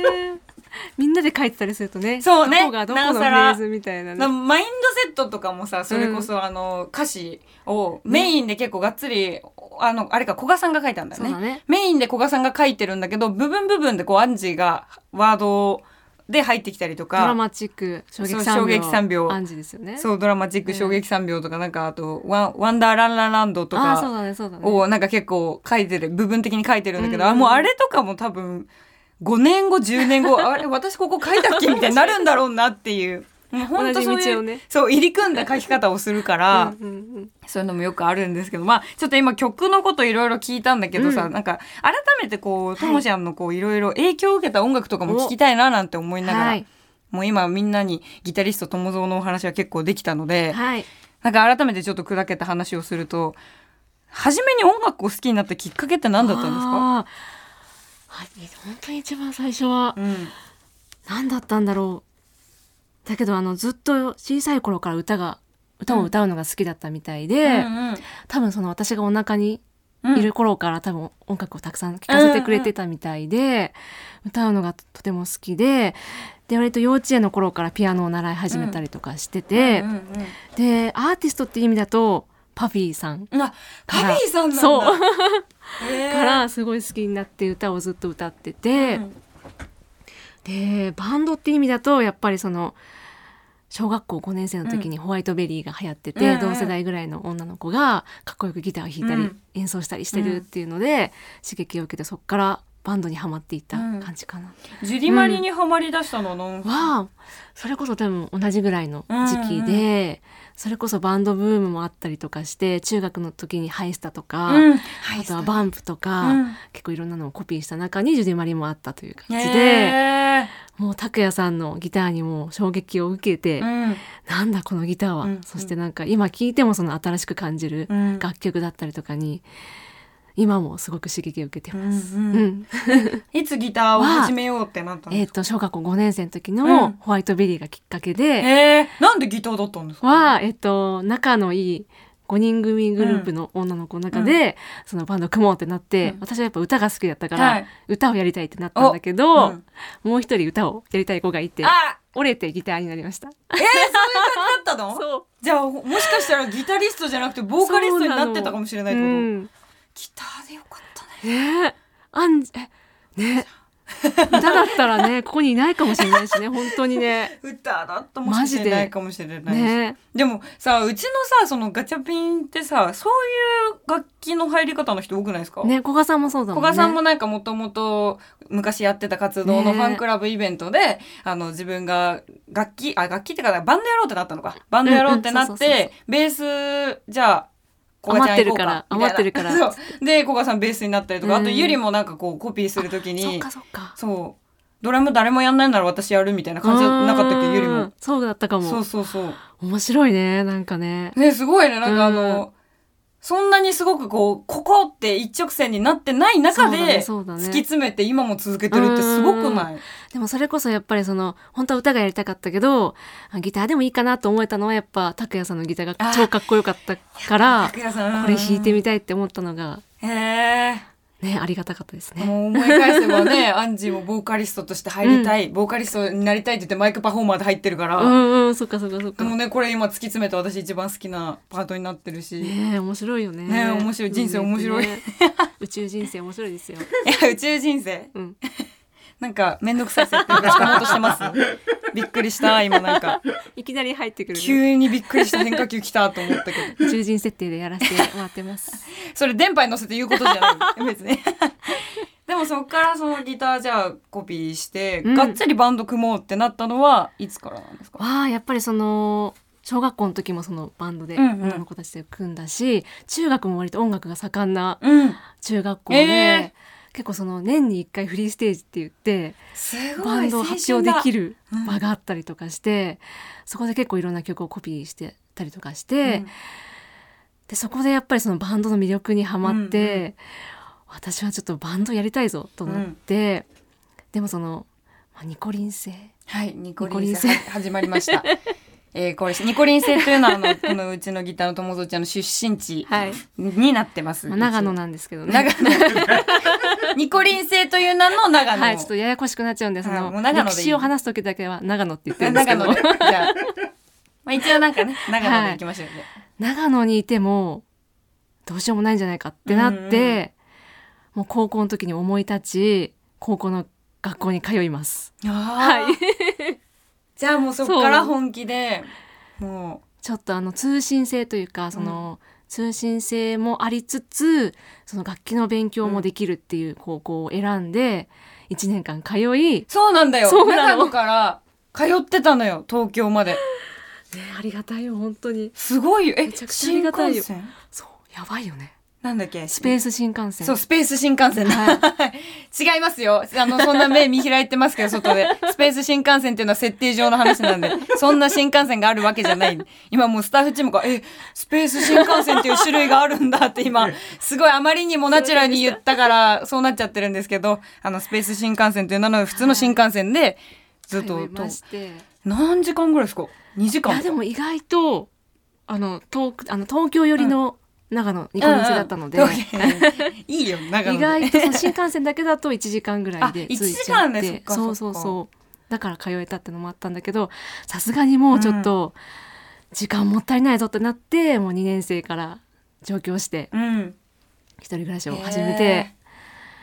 みんなで書いてたりするとねそうね。どこがどこのフレーズみたいななねマインドセットとかもさそれこそあの歌詞をメインで結構がっつり、あのあれか古賀さんが書いたんだよね。ね。メインで古賀さんが書いてるんだけど部分部分でこうアンジーがワードで入ってきたりとか。ドラマチック衝撃そう三秒衝撃三秒。アンジですよね。そうドラマチックね衝撃3秒とかなんかあとワン「ワンダーランランランド」とかをなんか結構書いてる部分的に書いてるんだけど、あもうあれとかも多分5年後10年後あれ私ここ書いたっけ？みたいになるんだろうなっていう。もう本当そういう同じ道をね。そう入り組んだ書き方をするから、うんそういうのもよくあるんですけどまあちょっと今曲のこといろいろ聞いたんだけどさ、うん。なんか改めてこういともちゃんのこうい。ろいろ影響を受けた音楽とかも聞きたいななんて思いながら、はい。もう今みんなにギタリスト友蔵のお話は結構できたので、はい。なんか改めてちょっと砕けた話をすると初めに音楽を好きになったきっかけって何だったんですか、本当に一番最初はうん、何だったんだろうだけどあのずっと小さい頃から歌が歌を歌うのが好きだったみたいで、うんうん。多分その私がお腹にうん。いる頃から多分音楽をたくさん聴かせてくれてたみたいで、歌うのがとても好きでで割と幼稚園の頃からピアノを習い始めたりとかしてて、うんうんでアーティストっていう意味だとパフィーさんうんあパフィーさんそう。へー。からすごい好きになって歌をずっと歌ってて、うん。でバンドって意味だとやっぱりその小学校5年生の時にホワイトベリーが流行ってて、うんうん。同世代ぐらいの女の子がかっこよくギターを弾いたり、うん。演奏したりしてるっていうので、刺激を受けてそこからバンドにはまっていった感じかな。ジュディマリにハマりだしたの？は何歳はそれこそ多分同じぐらいの時期で、それこそバンドブームもあったりとかして中学の時にハイスタとか、うん。あとはバンプとか、うん。結構いろんなのをコピーした中にジュディマリもあったという感じで、へもう拓哉さんのギターにも衝撃を受けて、ーうん。なんだこのギターは、うんそしてなんか今聴いてもその新しく感じるうん。楽曲だったりとかに今もすごく刺激を受けてます。うんうん。うん。いつギターを始めようってなったのえっ、と小学校5年生の時うん。のホワイトベリーがきっかけで、へーなんでギターだったんですか？は、えっと、仲のいい5人組グループの女の子の中で、そのバンド組もうってなって、うん。私はやっぱ歌が好きだったから、はい。歌をやりたいってなったんだけど、うん。もう一人歌をやりたい子がいてあ折れてギターになりました。えー、そういう感じだったの？そう。じゃあもしかしたらギタリストじゃなくてボーカリストになってたかもしれないってこと、うん。ギターでよかったね。ね。えあんえね歌だったらね ここにいないかもしれないしね本当にね。歌だったもしれないかもしれないし。ね。でもさうちのさそのガチャピンってさそういう楽器の入り方の人多くないですか？ね古賀さんもそうだもんね。古賀さんもなんかもともと昔やってた活動のね。ファンクラブイベントで、あの自分が楽器あ楽器ってかバンドやろうってなったのか。バンドやろうってなってベースじゃあ余ってるからみたいな。そう。で古賀さんベースになったりとか、あとうんゆりもなんかこうコピーするときそっにかそっか。そう。ドラム誰もやんないなら私やるみたいな感じじゃなかったっけ？ゆりも。うん。そうだったかも。そうそうそう。面白いねなんかね。ねすごいね。なんかあの、そんなにすごくこうここって一直線になってない中で突き詰めて今も続けてるってすごくない？でもそれこそやっぱりその本当は歌がやりたかったけどあギターでもいいかなと思えたのはやっぱ拓哉さんのギターが超かっこよかったから拓哉さん。これ弾いてみたいって思ったのが。へえねありがたかったですね。もう思い返せばね アンジーもボーカリストとして入りたい、ボーカリストになりたいって言ってマイクパフォーマーで入ってるから、うんうんそっかそっかそっか。もうねねこれ今突き詰めて私一番好きなパートになってるし、いえ面白いよね。ねえ面白い人生面白いね宇宙人生面白いですよ。や宇宙人生うん。なんかめんどくさい設定がしかもうとしてます？びっくりした今なんか。いきなり入ってくる、ね。急にびっくりした変化球来たと思ったけど。宇宙人設定でやらせてもらってます。それ電波に乗せて言うことじゃない。別に。でもそっからそのギターじゃあコピーして、うん。がっつりバンド組もうってなったのはいつからなんですか？わあやっぱりその小学校の時もそのバンドでうんうん。女の子たちで組んだし、中学も割と音楽が盛んなうん。中学校で、え結構その年に1回フリーステージって言ってバンドを発表できる、る場があったりとかして、そこで結構いろんな曲をコピーしてたりとかして、うん。でそこでやっぱりそのバンドの魅力にはまって、うんう私はちょっとバンドやりたいぞと思って、でもその、まあ、ニコリン星。はいニコリン星始まりましたえー、これニコリン星というのはあの このうちのギターの友蔵ちゃんの出身地はい、になってます、まあ、長野なんですけどね。長野。ニコリン星という名の長野。はいちょっとややこしくなっちゃうんでそはいの歴史を話す時だけは長野って言ってるんですけど。長野で。じゃあ、まあ、一応なんかね長野で行きましょうね、長野にいてもどうしようもないんじゃないかってなって、もう高校の時に思い立ち高校の学校に通います。ははい。じゃあもうそこから本気でもちょっとあの通信制というかその、通信制もありつつその楽器の勉強もできるっていう高校を選んで1年間通い、ねうそうなんだよ。そうなから通ってたのよ東京まで。ありがたいよ本当に。すごいよ。えめちゃくちゃありがたいよ。新幹線？そうやばいよねなんだっけ？スペース新幹線そう、スペース新幹線だ。は 違いますよ。あの、そんな目見開いてますけど、外で。スペース新幹線っていうのは設定上の話なんで、そんな新幹線があるわけじゃない。今もうスタッフチームが、え、スペース新幹線っていう種類があるんだって今、すごいあまりにもナチュラルに言ったから、そうなっちゃってるんですけど、あの、スペース新幹線という名の普通の新幹線で、ずっと通い、まして何時間ぐらいですか ?2 時間いやでも意外とあの遠くあの東京寄りの長野ニコニコだったので、うんうん。いいよ長野意で外と新幹線だけだと1時間ぐらいであ着いちゃ1時間ってでそうそうそう。だから通えたってのもあったんだけどさすがにもうちょっと時間もったいないぞってなってもう2年生から上京してうん。一人暮らしを始めて、へ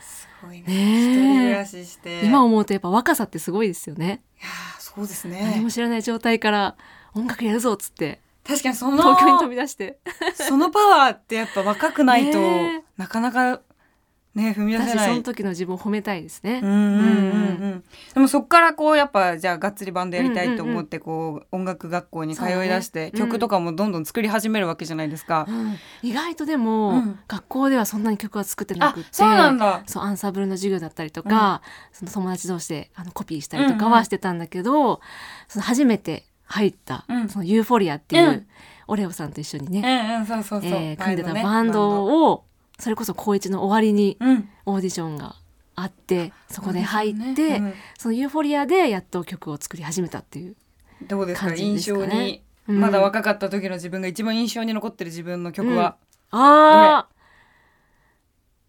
ー。すごいね。一人暮らしして。今思うとやっぱ若さってすごいですよね、いやーそうです何ねも知らない状態から音楽やるぞっつって確かにその東京に飛び出して。そのパワーってやっぱ若くないと、ねなかなかね踏み出せない。私その時の自分を褒めたいですね、うんうんうんうん。でもそっからこうやっぱじゃあがっつりバンドやりたいと思ってこう音楽学校に通い出して、そうね。うん曲とかもどんどん作り始めるわけじゃないですか。うん意外とでも、うん。学校ではそんなに曲は作ってなあくってそうなんだ。そうアンサンブルの授業だったりとか、その友達同士であのコピーしたりとかはしてたんだけど、その初めて入った、うん。そのユーフォリアっていう、うん。オレオさんと一緒にうね、組んでたねバンドをそれこそ高一の終わりにうん。オーディションがあってそこで入って、ね。そのユーフォリアでやっと曲を作り始めたっていう、感じ印ですかね。象に、うん。まだ若かった時の自分が一番印象に残ってる自分の曲は、ああ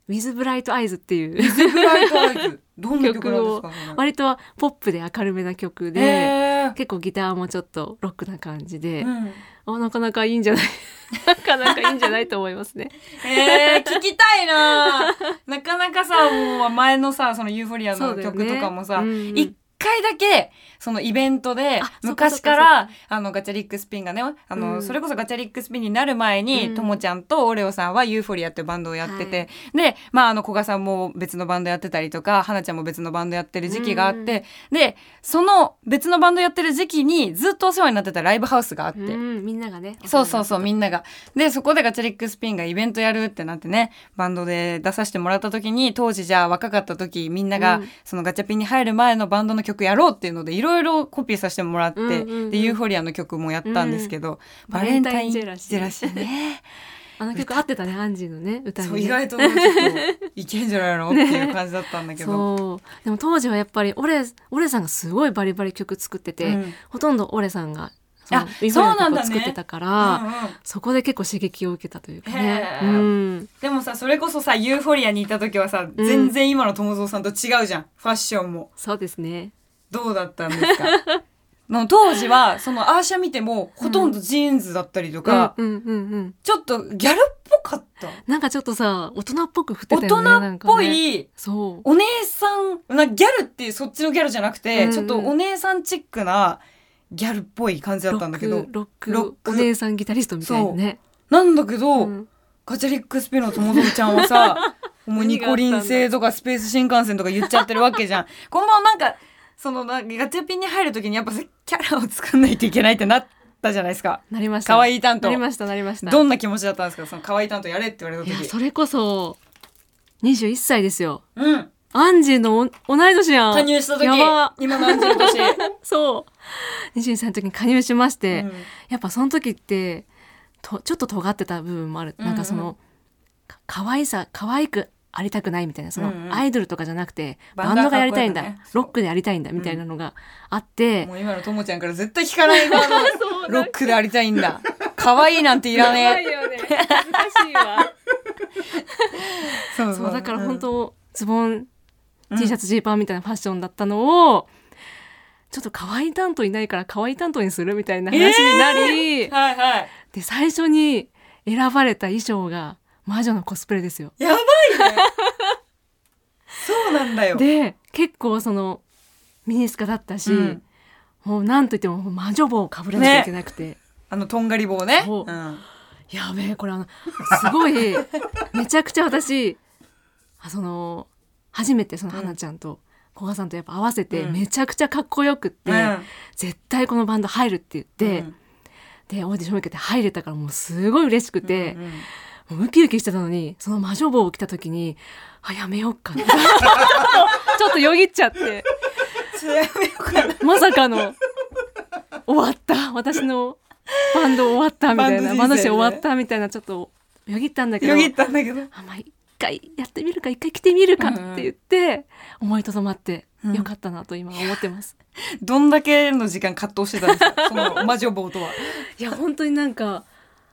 With Bright Eyes っていうビブライトアイズどんな曲なんですか？割とポップで明るめな曲で、えー結構ギターもちょっとロックな感じで、うん。あなかなかいいんじゃない なかなかいいんじゃないと思いますね。えー、聞きたいななかなかさもう前のさそのユーフォリアの曲とかもさうんうん。一、回だけそのイベントで昔からあのガチャリックスピンがねあの、うんそれこそガチャリックスピンになる前に、うんともちゃんとオレオさんはユーフォリアっていうバンドをやってて、でまああの古賀さんも別のバンドやってたりとか花ちゃんも別のバンドやってる時期があって、でその別のバンドやってる時期にずっとお世話になってたライブハウスがあって。うん、みんながね。そうそうそう、みんなが。で、そこでガチャリックスピンがイベントやるってなってね、バンドで出させてもらった時に、当時じゃあ若かった時、みんなが、うんそのガチャピンに入る前のバンドの曲やろうっていうので、いろいろコピーさせてもらって、うんうんうんで、ユーフォリアの曲もやったんですけど、うんバレンタインジェラシーね。あの曲合ってたね、アンジーのね、歌に、そう、ね。意外とちょっと、いけんじゃないのっていう感じだったんだけど。そう。でも当時はやっぱり、オレ、オレさんがすごいバリバリ曲作ってて、うんほとんどオレさんが、そうなんだね曲を作ってたから、うんうんそこで結構刺激を受けたというかね。へうーん。でもさ、それこそさ、ユーフォリアにいた時はさ、全然今の友蔵さんと違うじゃん。ファッションも。そうですね。どうだったんですか？の当時はそのアー写見てもほとんどジーンズだったりとか、うんうんうんうん。ちょっとギャルっぽかったなんかちょっとさ、大人っぽく振って大たよね。人っぽいそう。お姉さんなギャルっていうそっちのギャルじゃなくて、うんうんちょっとお姉さんチックなギャルっぽい感じだったんだけどロック、ロックお姉さんギタリストみたいなね。なんだけど、うんガチャリックスピの友蔵ちゃんはさもうニコリン星とかスペース新幹線とか言っちゃってるわけじゃん。このなんかそのなガチャピンに入る時にやっぱキャラを作んないといけないってなったじゃないですか。なりました。可愛い担当なりました、なりました。どんな気持ちだったんですか？その可愛い担当やれって言われた時。それこそ、21歳ですよ。うん。アンジーのお同い年やん。加入した時今のアンジェル年。そう。22歳の時に加入しまして、うんやっぱその時って、とちょっと尖ってた部分もある。なんかその、か可愛さ、可愛くありたくないみたいな、その、うんうんアイドルとかじゃなくて、バンドがやりたいんだ、ロックでやりたいんだ、みたいなのがあって、もう今のともちゃんから絶対聞かない側のロックでありたいんだ。可愛いなんていらねえ。よね。恥ずかしいわ。そうそう、だから本うん当、ズボン、うん T シャツ、ジーパンみたいなファッションだったのを、ちょっと可愛い担当いないから可愛い担当にするみたいな話になり、はいはい。で、最初に選ばれた衣装が魔女のコスプレですよ。やばいね。そうなんだよ。で、結構その、ミニスカだったし、うん。もうなんといっても魔女帽をかぶらなきゃいけなくて、あのとんがり棒ね。そう。うん。やべえ、これあの、すごい、めちゃくちゃ私、あその、初めてその花ちゃんと、古賀さんとやっぱ合わせて、うん。めちゃくちゃかっこよくって、うん。絶対このバンド入るって言って、うん。で、オーディション受けて入れたからもうすごい嬉しくて、うんうんもうウキウキしてたのに、その魔女帽を着た時に、あ、やめようかな。ちょっとよぎっちゃって、まさかの、終わった。私のバンド終わったみたいな、バンド終わったみたいな、ちょっとよぎったんだけど、よぎったんだけど。あまあ、一回やってみるか、一回着てみるかって言って、思いとどまって、うんよかったなと今思ってます。どんだけの時間葛藤してたんですか？その魔女棒とは。いや、本当になんか、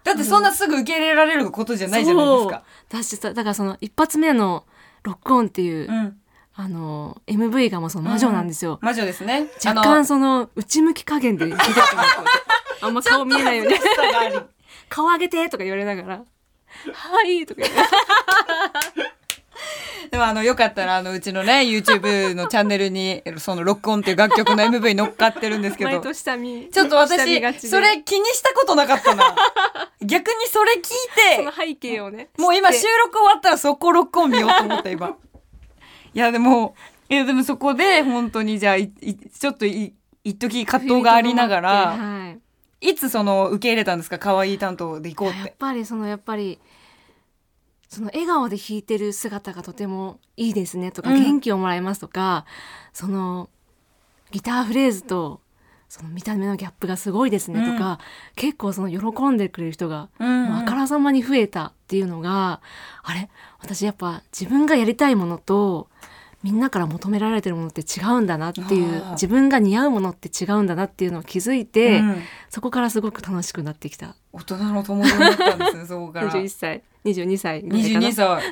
だってそんなすぐ受け入れられることじゃないじゃないですか。だしさだからその一発目のロックオンっていう、うん。あの MV がもうその魔女なんですよ、魔女ですね。若干その内向き加減で聞いてたと思う あんま顔見えないようにちょっと恥ずかしさがあり。顔上げてとか言われながら「はい」とか言ってでもあのよかったらあのうちのね YouTube のチャンネルにそのロックオンっていう楽曲の MV 乗っかってるんですけど。毎年下見ちょっと私それ気にしたことなかったな。逆にそれ聞いそのて背景をねもう今収録終わったらそこロックオン見ようと思った今。いやでもいやでもそこで本当にじゃあいいちょっとい一時葛藤がありながらはい。いつその受け入れたんですか？可愛い担当で行こうっやってぱりそのやっぱりその笑顔で弾いてる姿がとてもいいですねとか、うん。元気をもらえますとかそのギターフレーズとその見た目のギャップがすごいですねとか、結構その喜んでくれる人がうん。もうあからさまに増えたっていうのが、あれ？私やっぱ自分がやりたいものとみんなから求められてるものって違うんだなっていう自分が似合うものって違うんだなっていうのを気づいて、うん。そこからすごく楽しくなってきた。大人の友達になったんですね そこから。21歳。22歳ぐらいかな22歳。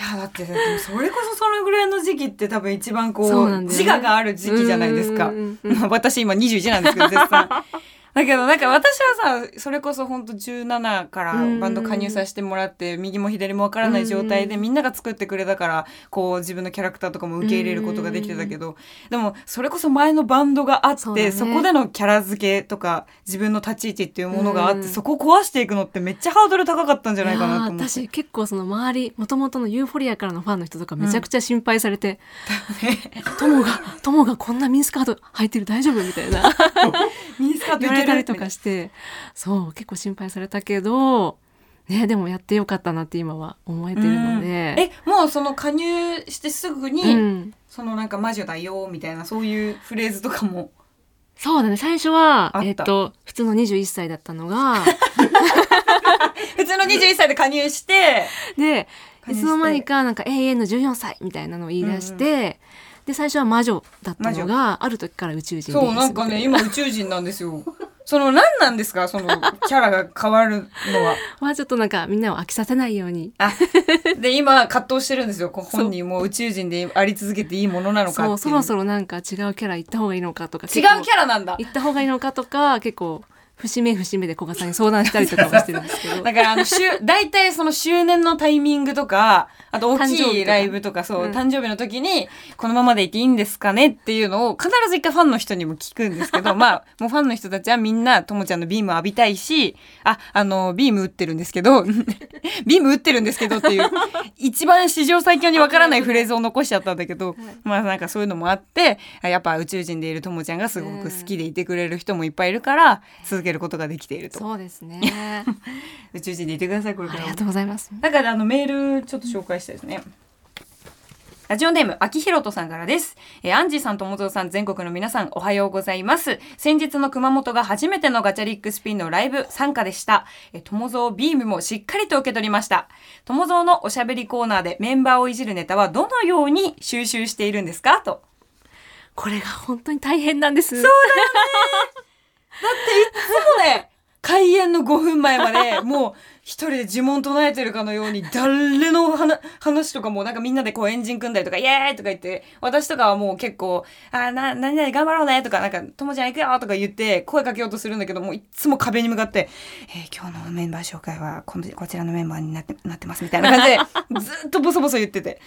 いやだってでもそれこそそのぐらいの時期って多分一番こうね。自我がある時期じゃないですか。まあ 私今21なんですけど絶賛だけどなんか私はさそれこそ本当17からバンド加入させてもらって右も左もわからない状態でみんなが作ってくれたからこう自分のキャラクターとかも受け入れることができてたけどでもそれこそ前のバンドがあってそこでのキャラ付けとか自分の立ち位置っていうものがあってうん。そこを壊していくのってめっちゃハードル高かったんじゃないかなと思って。私結構その周りもともとのユーフォリアからのファンの人とかめちゃくちゃ心配されて「友、が友がこんなミニスカート履いてる大丈夫?」みたいな。ミニスカートれたりとかしてそう結構心配されたけどねでもやってよかったなって今は思えてるので。えもうその加入してすぐに、うん、そのなんか魔女だよみたいなそういうフレーズとかも。そうだね。最初はえっと普通の21歳だったのが 普通の21歳で加入してでいつの間にかなんか永遠の14歳みたいなのを言い出して、で最初は魔女だったのがある時から宇宙人そうなんかね今宇宙人なんですよその何なんですか？そのキャラが変わるのは。まあちょっとなんかみんなを飽きさせないように。あで今葛藤してるんですよ。こ本人も宇宙人であり続けていいものなのかっていそううそろそろなんか違うキャラ行った方がいいのかとか。違うキャラなんだ。行った方がいいのかとか結構節目節目で古賀さんに相談したりとかもしてるんですけど。だからあの、しゅ大体その周年のタイミングとか、あと大きいライブとか、そう、うん誕生日の時に、このままでいていいんですかねっていうのを必ず一回ファンの人にも聞くんですけど、まあ、もうファンの人たちはみんな、ともちゃんのビーム浴びたいし、あ、あの、ビーム打ってるんですけど、ビーム打ってるんですけどっていう、一番史上最強にわからないフレーズを残しちゃったんだけど、まあなんかそういうのもあって、あやっぱ宇宙人でいるともちゃんがすごく好きでいてくれる人もいっぱいいるから、続けることができていると。そうですね 宇宙人でいてください、これからもありがとうございますだからあのメールちょっと紹介したいですね。ラジオネーム、秋広人さんからです。えー、アンジーさん、友蔵さん、全国の皆さん、おはようございます。先日の熊本が初めてのガチャリックスピンのライブ参加でした。えー、友蔵ビームもしっかりと受け取りました。友蔵のおしゃべりコーナーでメンバーをいじるネタはどのように収集しているんですか？と。これが本当に大変なんですそうそうね 開演の5分前までもう一人で呪文唱えてるかのように誰の話話とかもなんかみんなでこうエンジン組んだりとかイエーイとか言って私とかはもう結構「あーな何々頑張ろうね」とかなんか「ともちゃん行くよ」とか言って声かけようとするんだけどもういっつも壁に向かって「えー今日のメンバー紹介はこのこちらのメンバーになってなってます」みたいな感じで ずっとボソボソ言ってて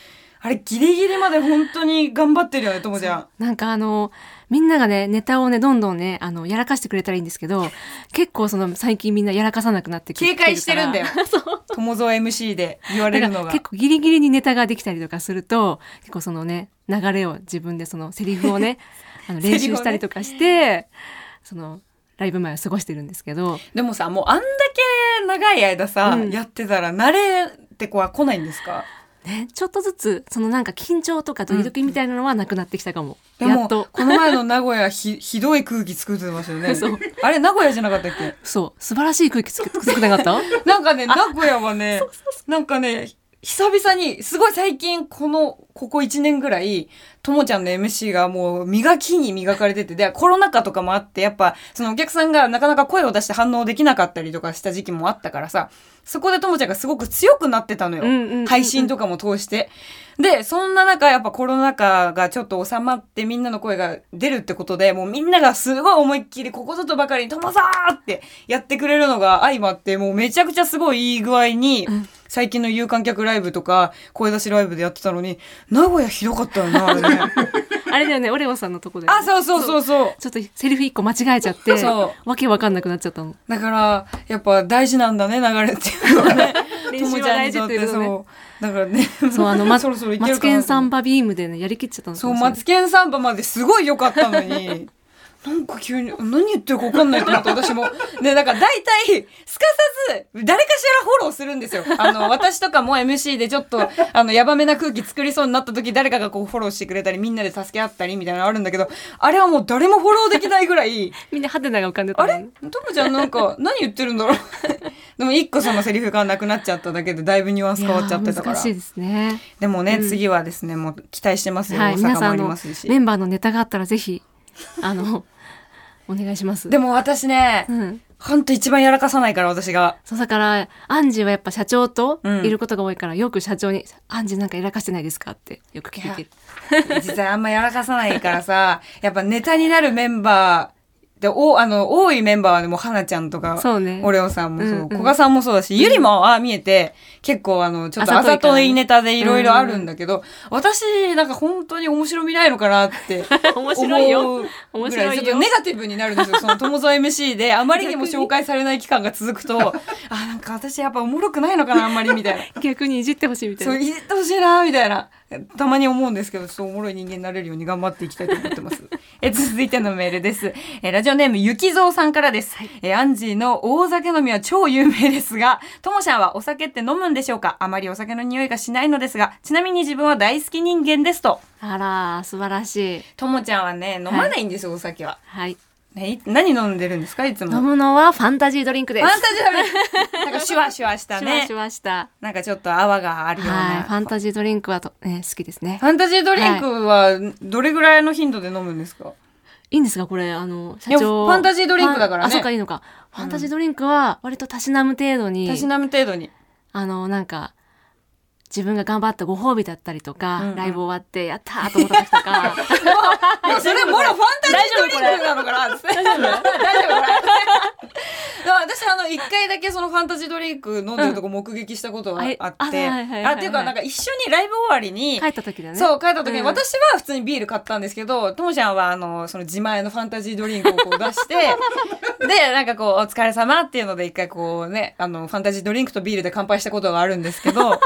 あれギリギリまで本当に頑張ってるよねともちゃん。なんかあのみんながねネタをねどんどんねあのやらかしてくれたらいいんですけど結構その最近みんなやらかさなくなってきて警戒してるんだよ。友蔵 MC で言われるのが。結構ギリギリにネタができたりとかすると結構そのね流れを自分でそのセリフをね あの練習したりとかして、そのライブ前を過ごしてるんですけど。でもさもうあんだけ長い間さ、うん。やってたら慣れてこは来ないんですか？ねちょっとずつそのなんか緊張とかドキドキみたいなのはなくなってきたかも、でもやっと。この前の名古屋ひ ひどい空気作ってましたよね。あれ名古屋じゃなかったっけ？そう。素晴らしい空気 作ってなかった？なんかね名古屋はねなんかね久々に、すごい最近、この、ここ1年ぐらい、ともちゃんの MC がもう磨きに磨かれてて、で、コロナ禍とかもあって、やっぱ、そのお客さんがなかなか声を出して反応できなかったりとかした時期もあったからさ、そこでともちゃんがすごく強くなってたのよ。配信とかも通して。で、そんな中、やっぱコロナ禍がちょっと収まってみんなの声が出るってことで、もうみんながすごい思いっきりここぞとばかりに、ともさーってやってくれるのが相まって、もうめちゃくちゃすごいいい具合に、最近の有観客ライブとか、声出しライブでやってたのに、名古屋ひどかったよな、あれね。あれだよねオレオさんのとこで、ね、あ、そうそうそうそう。ちょっとセリフ一個間違えちゃってわけわかんなくなっちゃったのだから、やっぱ大事なんだね、流れっていうのはね。練習は大事ってそう。だからね、そうあの、ま、そろそろいけマツるかなケンサンバビームでねやりきっちゃったのかそう、もしれない。マツケンサンバまですごい良かったのに、なんか急に、何言ってるか分かんないと思って、私も。で、なんか大体、すかさず、誰かしらフォローするんですよ。あの、私とかも MC でちょっと、あの、やばめな空気作りそうになった時、誰かがこうフォローしてくれたり、みんなで助け合ったりみたいなのあるんだけど、あれはもう誰もフォローできないぐらい、みんなハテナが浮かんでたあれ？トムちゃんなんか、何言ってるんだろう でも一個そのセリフがなくなっちゃっただけで、だいぶニュアンス変わっちゃってたから難し。いですねでもね、うん次はですね、もう期待してますよ。はい大阪もありますし。メンバーのネタがあったらぜひあのお願いしますでも私ねう、んほんと一番やらかさないから私が。そうだからアンジーはやっぱ社長とうんいることが多いから、よく社長に「アンジーなんかやらかしてないですか?」ってよく聞いてる実際あんまやらかさないからさ、やっぱネタになるメンバー、で、お、あの、多いメンバーはね、もう、花ちゃんとか、そうねオレオさんもそう、うんうん古賀さんもそうだし、ゆりも、ああ、見えて、結構あの、ちょっとあざといネタでいろいろあるんだけど、私、なんか本当に面白みないのかなって。面白いよ面白いよちょっとネガティブになるんですよ。その友蔵 MC で、あまりにも 紹介されない期間が続くと、あ、なんか私やっぱおもろくないのかな、あんまり、みたいな。逆にいじってほしいみたいそう、な。いじってほしいな、みたいな。たまに思うんですけど、ちょっとおもろい人間になれるように頑張っていきたいと思ってます。え、続いてのメールです。え、ラジオネームゆきぞうさんからです。え、アンジーの大酒飲みは超有名ですが、ともしゃんはお酒って飲むんでしょうか？あまりお酒の匂いがしないのですが、ちなみに自分は大好き人間ですと。あら、素晴らしい。ともちゃんはね、飲まないんですよ、お酒は。はい。ね、い何飲んでるんですか？いつも。飲むのはファンタジードリンクです。ファンタジーだね。なんかシュワシュワしたねシュワシュ。ワした。なんかちょっと泡があるような。はい。ファンタジードリンクはと、ね、好きですね。ファンタジードリンクはどれぐらいの頻度で飲むんですか？いいんですか？これ、あの、社いや長。ファンタジードリンクだからねあ、そうか、いいのか。ファンタジードリンクは、割とたしなむ程度に、たしなむ程度に。あの、なんか、自分が頑張ったご褒美だったりとか、うんうん。ライブ終わって、やったーと思った時とか、それもろファンタジードリンクなのかな大丈夫大丈夫。これ。私あの一回だけそのファンタジードリンク飲んでるとこ目撃したことがあって、ああはいはいはいはい。あっていうかなんか一緒にライブ終わりに帰った時だね。そう帰った時に、うん。私は普通にビール買ったんですけどともちゃんはあのその自前のファンタジードリンクをこう出して でなんかこう「お疲れ様っていうので一回こうねあのファンタジードリンクとビールで乾杯したことがあるんですけど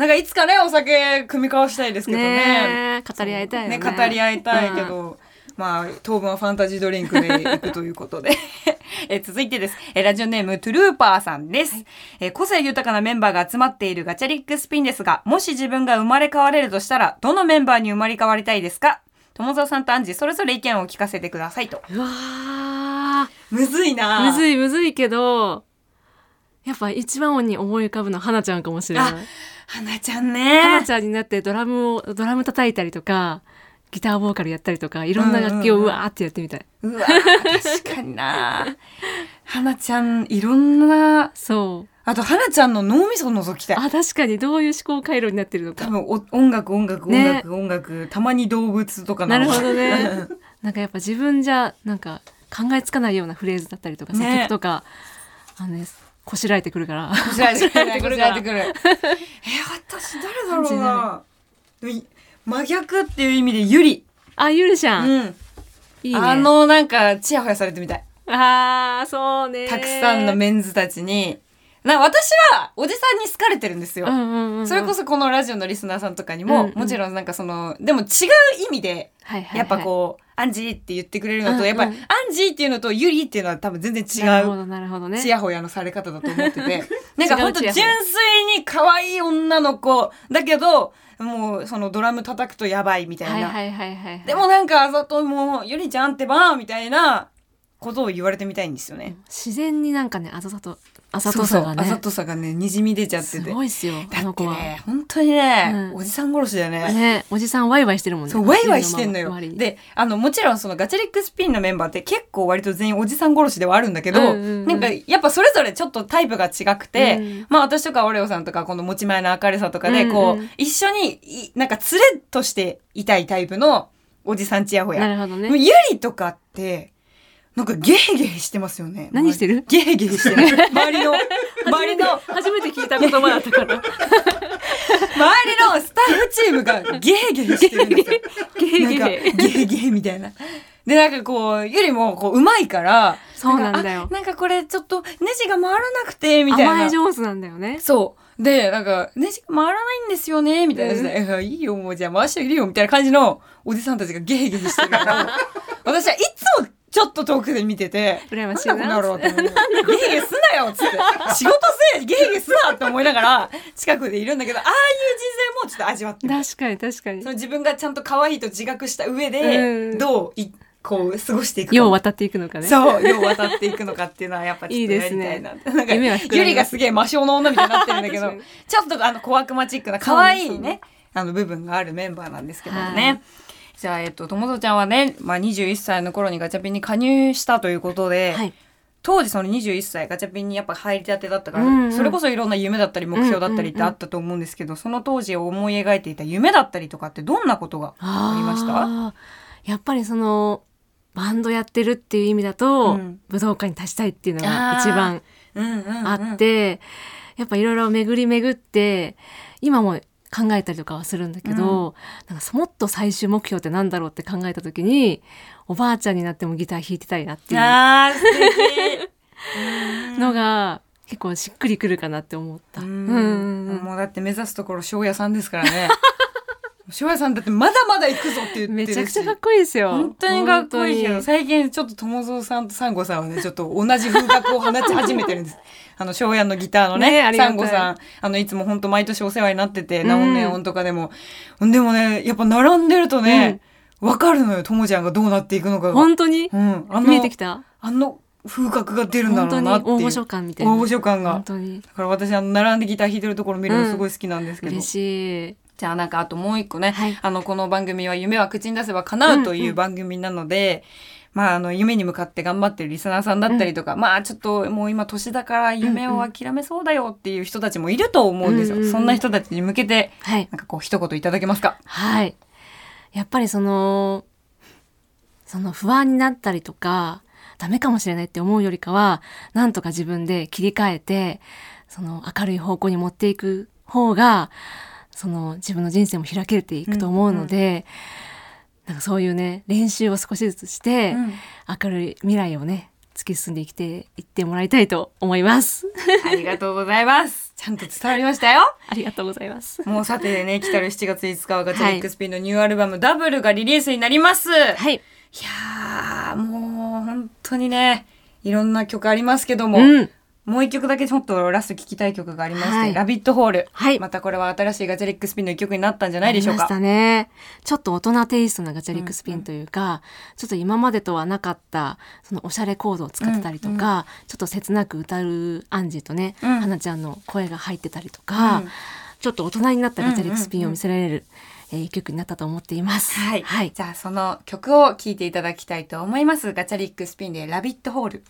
なんかいつかねお酒組み交わしたいですけどね。ねえ語り合いたいよね。語り合いたいけど、まあ当分はファンタジードリンクで行くということで。え続いてです。えラジオネームトゥルーパーさんです、え個性豊かなメンバーが集まっているガチャリックスピンですがもし自分が生まれ変われるとしたらどのメンバーに生まれ変わりたいですか？友沢さんとアンジーそれぞれ意見を聞かせてくださいと。うわー。むずいな。むずいいむずいけど、やっぱ一番に思い浮かぶのは花ちゃんかもしれない。花ちゃんね。花ちゃんになってドラムを、ドラム叩いたりとか、ギターボーカルやったりとか、いろんな楽器をうんうんうん。うわーってやってみたい。うわ確かにな。花ちゃんいろんなそう。あと花ちゃんの脳みそ覗きたい。あ、確かにどういう思考回路になってるのか。多分お音楽音楽音ね楽、音楽。たまに動物とかの。なるほどね。なんかやっぱ自分じゃ、なんか考えつかないようなフレーズだったりとか、ね作曲とか、あのね、こしらえてくるから。こしらえてくるえてくる。え私誰だろうな。真逆っていう意味でゆり、あ、ゆるしゃん。うん。いいね。あのなんかチヤホヤされてみたい。あー、そうね。たくさんのメンズたちに。な私はおじさんに好かれてるんですよ、それこそこのラジオのリスナーさんとかにも、うんうん。もちろんなんかそのでも違う意味ではいはいはい、やっぱこう、アンジーって言ってくれるのと、やっぱりアンジーっていうのとユリっていうのは多分全然違うなるほどなるほどね。チヤホヤのされ方だと思ってて なんかほんと純粋に可愛い女の子だけどもうそのドラム叩くとやばいみたいな。でもなんかあざともうゆりちゃんってばみたいなことを言われてみたいんですよね。自然になんかねあざとあざとさがねそうそうあざとさがねにじみ出ちゃってすて。ごいっすよあだの子は。ってね本当にね、うんおじさん殺しだよね。ねおじさんワイワイしてるもんね。そうワイワイしてんのよであのもちろんそのガチャリックスピンのメンバーって結構割と全員おじさん殺しではあるんだけど、うんうんうんなんかやっぱそれぞれちょっとタイプが違くて、うんまあ私とかオレオさんとかこの持ち前の明るさとかでこう、うんうん一緒にいなんか連れとしていたいタイプのおじさんちやほや。なるほどね。ゆりとかってなんかゲヘゲヘしてますよね。何してる？ゲヘゲヘしてる。周りの周りの初めて聞いた言葉だったから。周りのスタッフチームがゲヘゲヘしてるんですよ。ゲヘゲなんかヘ。ゲヘゲヘみたいな。で、なんかこう、ゆりもこう、うまいから、そうなんだよなんかこれちょっとネジが回らなくて、みたいな。甘え上手なんだよね。そう。で、なんか、ネジが回らないんですよね、みたいな感じで、えいいよ、もうじゃあ回してあげるよ、みたいな感じのおじさんたちがゲヘゲヘしてるから、私はいつもちょっと遠くで見てて、羨ましいなんだ な。この？ゲヘゲヘすなよっつって。仕事せえゲヘゲヘすなって思いながら近くでいるんだけどああいう人生もちょっと味わって確かに確かに。そ。の自分がちゃんと可愛いと自覚した上うでん。どういこう過ごしていくか。よう渡っていくのかね。そうよう渡っていくのかっていうのはやっぱちょっとやりたいな。なんか夢は膨らみますゆりがすげえ魔性の女みたいになってるんだけど ちょっとあの小悪魔チックな可愛いねあの部分があるメンバーなんですけどもね、はいじゃあえっとともぞちゃんはね、まあ、21歳の頃にガチャピンに加入したということで、はい。当時その21歳ガチャピンにやっぱ入りたてだったから、うんうん。それこそいろんな夢だったり目標だったりってあったと思うんですけど、その当時思い描いていた夢だったりとかってどんなことがありました？やっぱりそのバンドやってるっていう意味だと、うん。武道館に立ちたいっていうのが一番うんうんうん。あって、やっぱいろいろ巡り巡って今も考えたりとかはするんだけど、なんかもっと最終目標ってなんだろうって考えた時におばあちゃんになってもギター弾いてたいなっていう のが結構しっくりくるかなって思った。ううんんうんうん。もうだって目指すところ庄屋さんですからね庄屋さんだってまだまだ行くぞって言ってるし。めちゃくちゃかっこいいですよ。本当にかっこいいけど本最近ちょっと友蔵さんとサンゴさんはねちょっと同じ風格を放ち始めてるんです。あの庄屋のギターのねねサンゴさん。あのいつも本当毎年お世話になってて、うんナオンネオンとかでも。でもねやっぱ並んでるとね、わかるのよともちゃんがどうなっていくのかが、本当に？うん、あの見えてきた？あの風格が出るんだろうなっていう。大御所感みたいな。大御所感が。本当に。だから私あの並んでギター弾いてるところ見るのすごい好きなんですけど、嬉しい。じゃあなんかあともう一個ね、はいあのこの番組は夢は口に出せば叶うという番組なので、まああの夢に向かって頑張ってるリスナーさんだったりとか、まあちょっともう今年だから夢を諦めそうだよっていう人たちもいると思うんですよ。うんうんうんそんな人たちに向けてはい。なんかこう一言いただけますか？はい。やっぱりその、その不安になったりとか、ダメかもしれないって思うよりかは、なんとか自分で切り替えて、その明るい方向に持っていく方が、その自分の人生も開けていくと思うので、なんかそういうね、練習を少しずつして、明るい未来をね、突き進んで生きていってもらいたいと思います。ありがとうございます。ちゃんと伝わりましたよ。ありがとうございます。もうさてね、来たる7月5日はガチャリックスピンのニューアルバム、ダブルがリリースになります。はい。いやー、もう本当にね、いろんな曲ありますけども、うん。もう一曲だけちょっとラスト聴きたい曲がありまして、はいラビットホール。はいまたこれは新しいガチャリックスピンの一曲になったんじゃないでしょうか。ありましたね。ちょっと大人テイストなガチャリックスピンというか、ちょっと今までとはなかった、そのおしゃれコードを使ってたりとか、ちょっと切なく歌うアンジーとね、うん花ちゃんの声が入ってたりとか、うんちょっと大人になったガチャリックスピンを見せられる、えー一曲になったと思っています。はい、はい。じゃあその曲を聴いていただきたいと思います。ガチャリックスピンでラビットホール。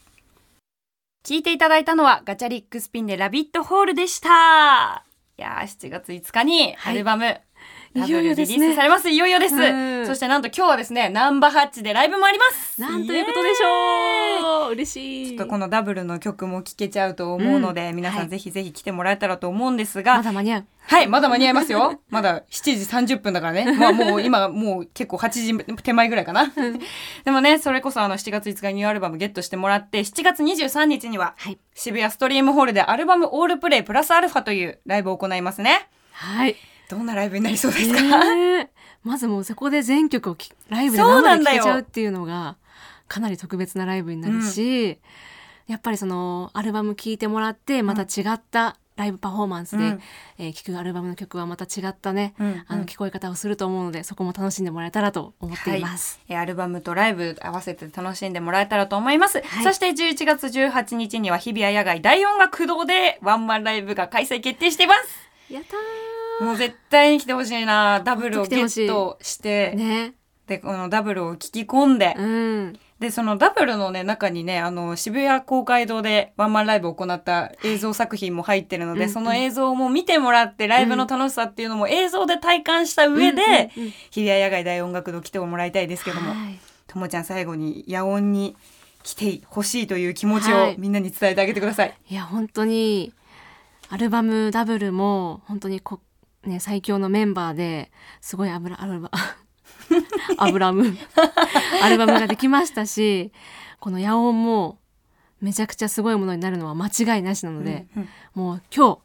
聞いていただいたのはガチャリックスピンでラビットホールでした。いやー7月5日にアルバム、いよいよですねースされます。いよいよです。うんそしてなんと今日はですね、ナンバーハッチでライブもあります。なんということでしょう嬉しい。ちょっとこのダブルの曲も聴けちゃうと思うので、皆さはいんぜひぜひ来てもらえたらと思うんですが、まだ間に合う。はい、まだ間に合いますよ。まだ7時30分だからね。まあもう 今もう結構8時手前ぐらいかな。でもね、それこそあの7月5日にニューアルバムゲットしてもらって、7月23日にははい。渋谷ストリームホールでアルバムオールプレイプラスアルファというライブを行いますね。はい。どんなライブになりそうですか、ねえまずもうそこで全曲をきライブで生で聴けちゃうっていうのがかなり特別なライブになるし、やっぱりそのアルバム聴いてもらってまた違ったライブパフォーマンスで、うん。えー聴くアルバムの曲はまた違ったね、うんうん。あの聞こえ方をすると思うのでそこも楽しんでもらえたらと思っています。はい、えーアルバムとライブ合わせて楽しんでもらえたらと思います、はい。そして11月18日には日比谷野外大音楽堂でワンマンライブが開催決定しています。やったもう絶対に来てほしいな。ダブルをゲットして、ーね。でこのダブルを聞き込んで、うん。でそのダブルのね中にねあの渋谷公会堂でワンマンライブを行った映像作品も入ってるので、うんうん。その映像も見てもらってライブの楽しさっていうのも映像で体感した上で、うんうんうん。日比谷野外大音楽堂来てもらいたいですけども、はい。ともちゃん最後に野音に来てほしいという気持ちはい。をみんなに伝えてあげてください。いや本当にアルバムダブルも本当にこ、ね、最強のメンバーですごいアブラアルバ アブラム アルバムができましたしこの野音もめちゃくちゃすごいものになるのは間違いなしなので、うんうん。もう今日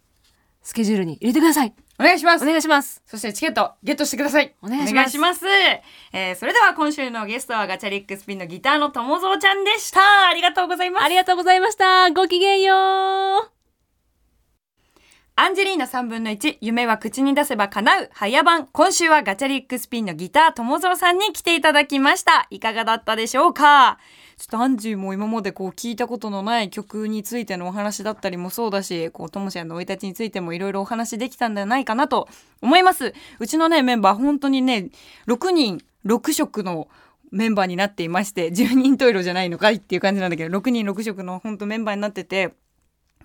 スケジュールに入れてください。お願いします。お願いします。そしてチケットゲットしてください。お願いします。ます。えーそれでは今週のゲストはガチャリックスピンのギターの友蔵ちゃんでした。ありがとうございます。あ。りがとうございました。ごきげんようアンジェリーナ3分の1、夢は口に出せば叶う、早番。今週はガチャリックスピンのギター、友蔵さんに来ていただきました。いかがだったでしょうか？ちょっとアンジーも今までこう聞いたことのない曲についてのお話だったりもそうだし、こう、ともしゃんの生い立ちについてもいろいろお話できたんではないかなと思います。うちのね、メンバー本当にね、6人、6色のメンバーになっていまして、10人トイレじゃないのかいっていう感じなんだけど、6人6色の本当メンバーになってて、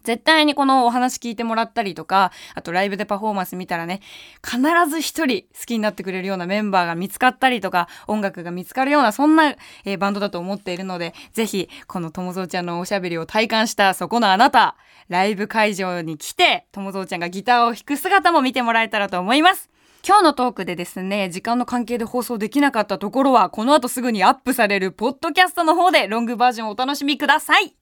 絶対にこのお話聞いてもらったりとか、あとライブでパフォーマンス見たらね、必ず一人好きになってくれるようなメンバーが見つかったりとか、音楽が見つかるような、そんな、えーバンドだと思っているので、ぜひ、この友蔵ちゃんのおしゃべりを体感したそこのあなた、ライブ会場に来て、友蔵ちゃんがギターを弾く姿も見てもらえたらと思います。今日のトークでですね、時間の関係で放送できなかったところは、この後すぐにアップされるポッドキャストの方でロングバージョンをお楽しみください。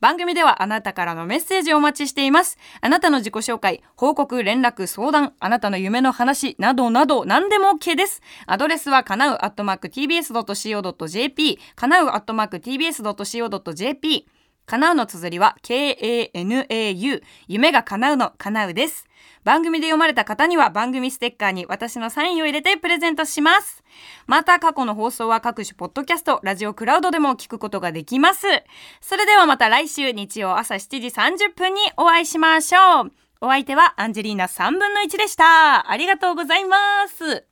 番組ではあなたからのメッセージをお待ちしています。あなたの自己紹介、報告、連絡、相談、あなたの夢の話などなど何でも OK です。アドレスはかなうアットマーク tbs.co.jp、かなうアットマーク tbs.co.jp、かなうの綴りは k-a-n-a-u、夢が叶うのかなうです。番組で読まれた方には番組ステッカーに私のサインを入れてプレゼントします。また過去の放送は各種ポッドキャスト、ラジオクラウドでも聞くことができます。それではまた来週日曜朝7時30分にお会いしましょう。お相手はアンジェリーナ3分の1でした。ありがとうございます。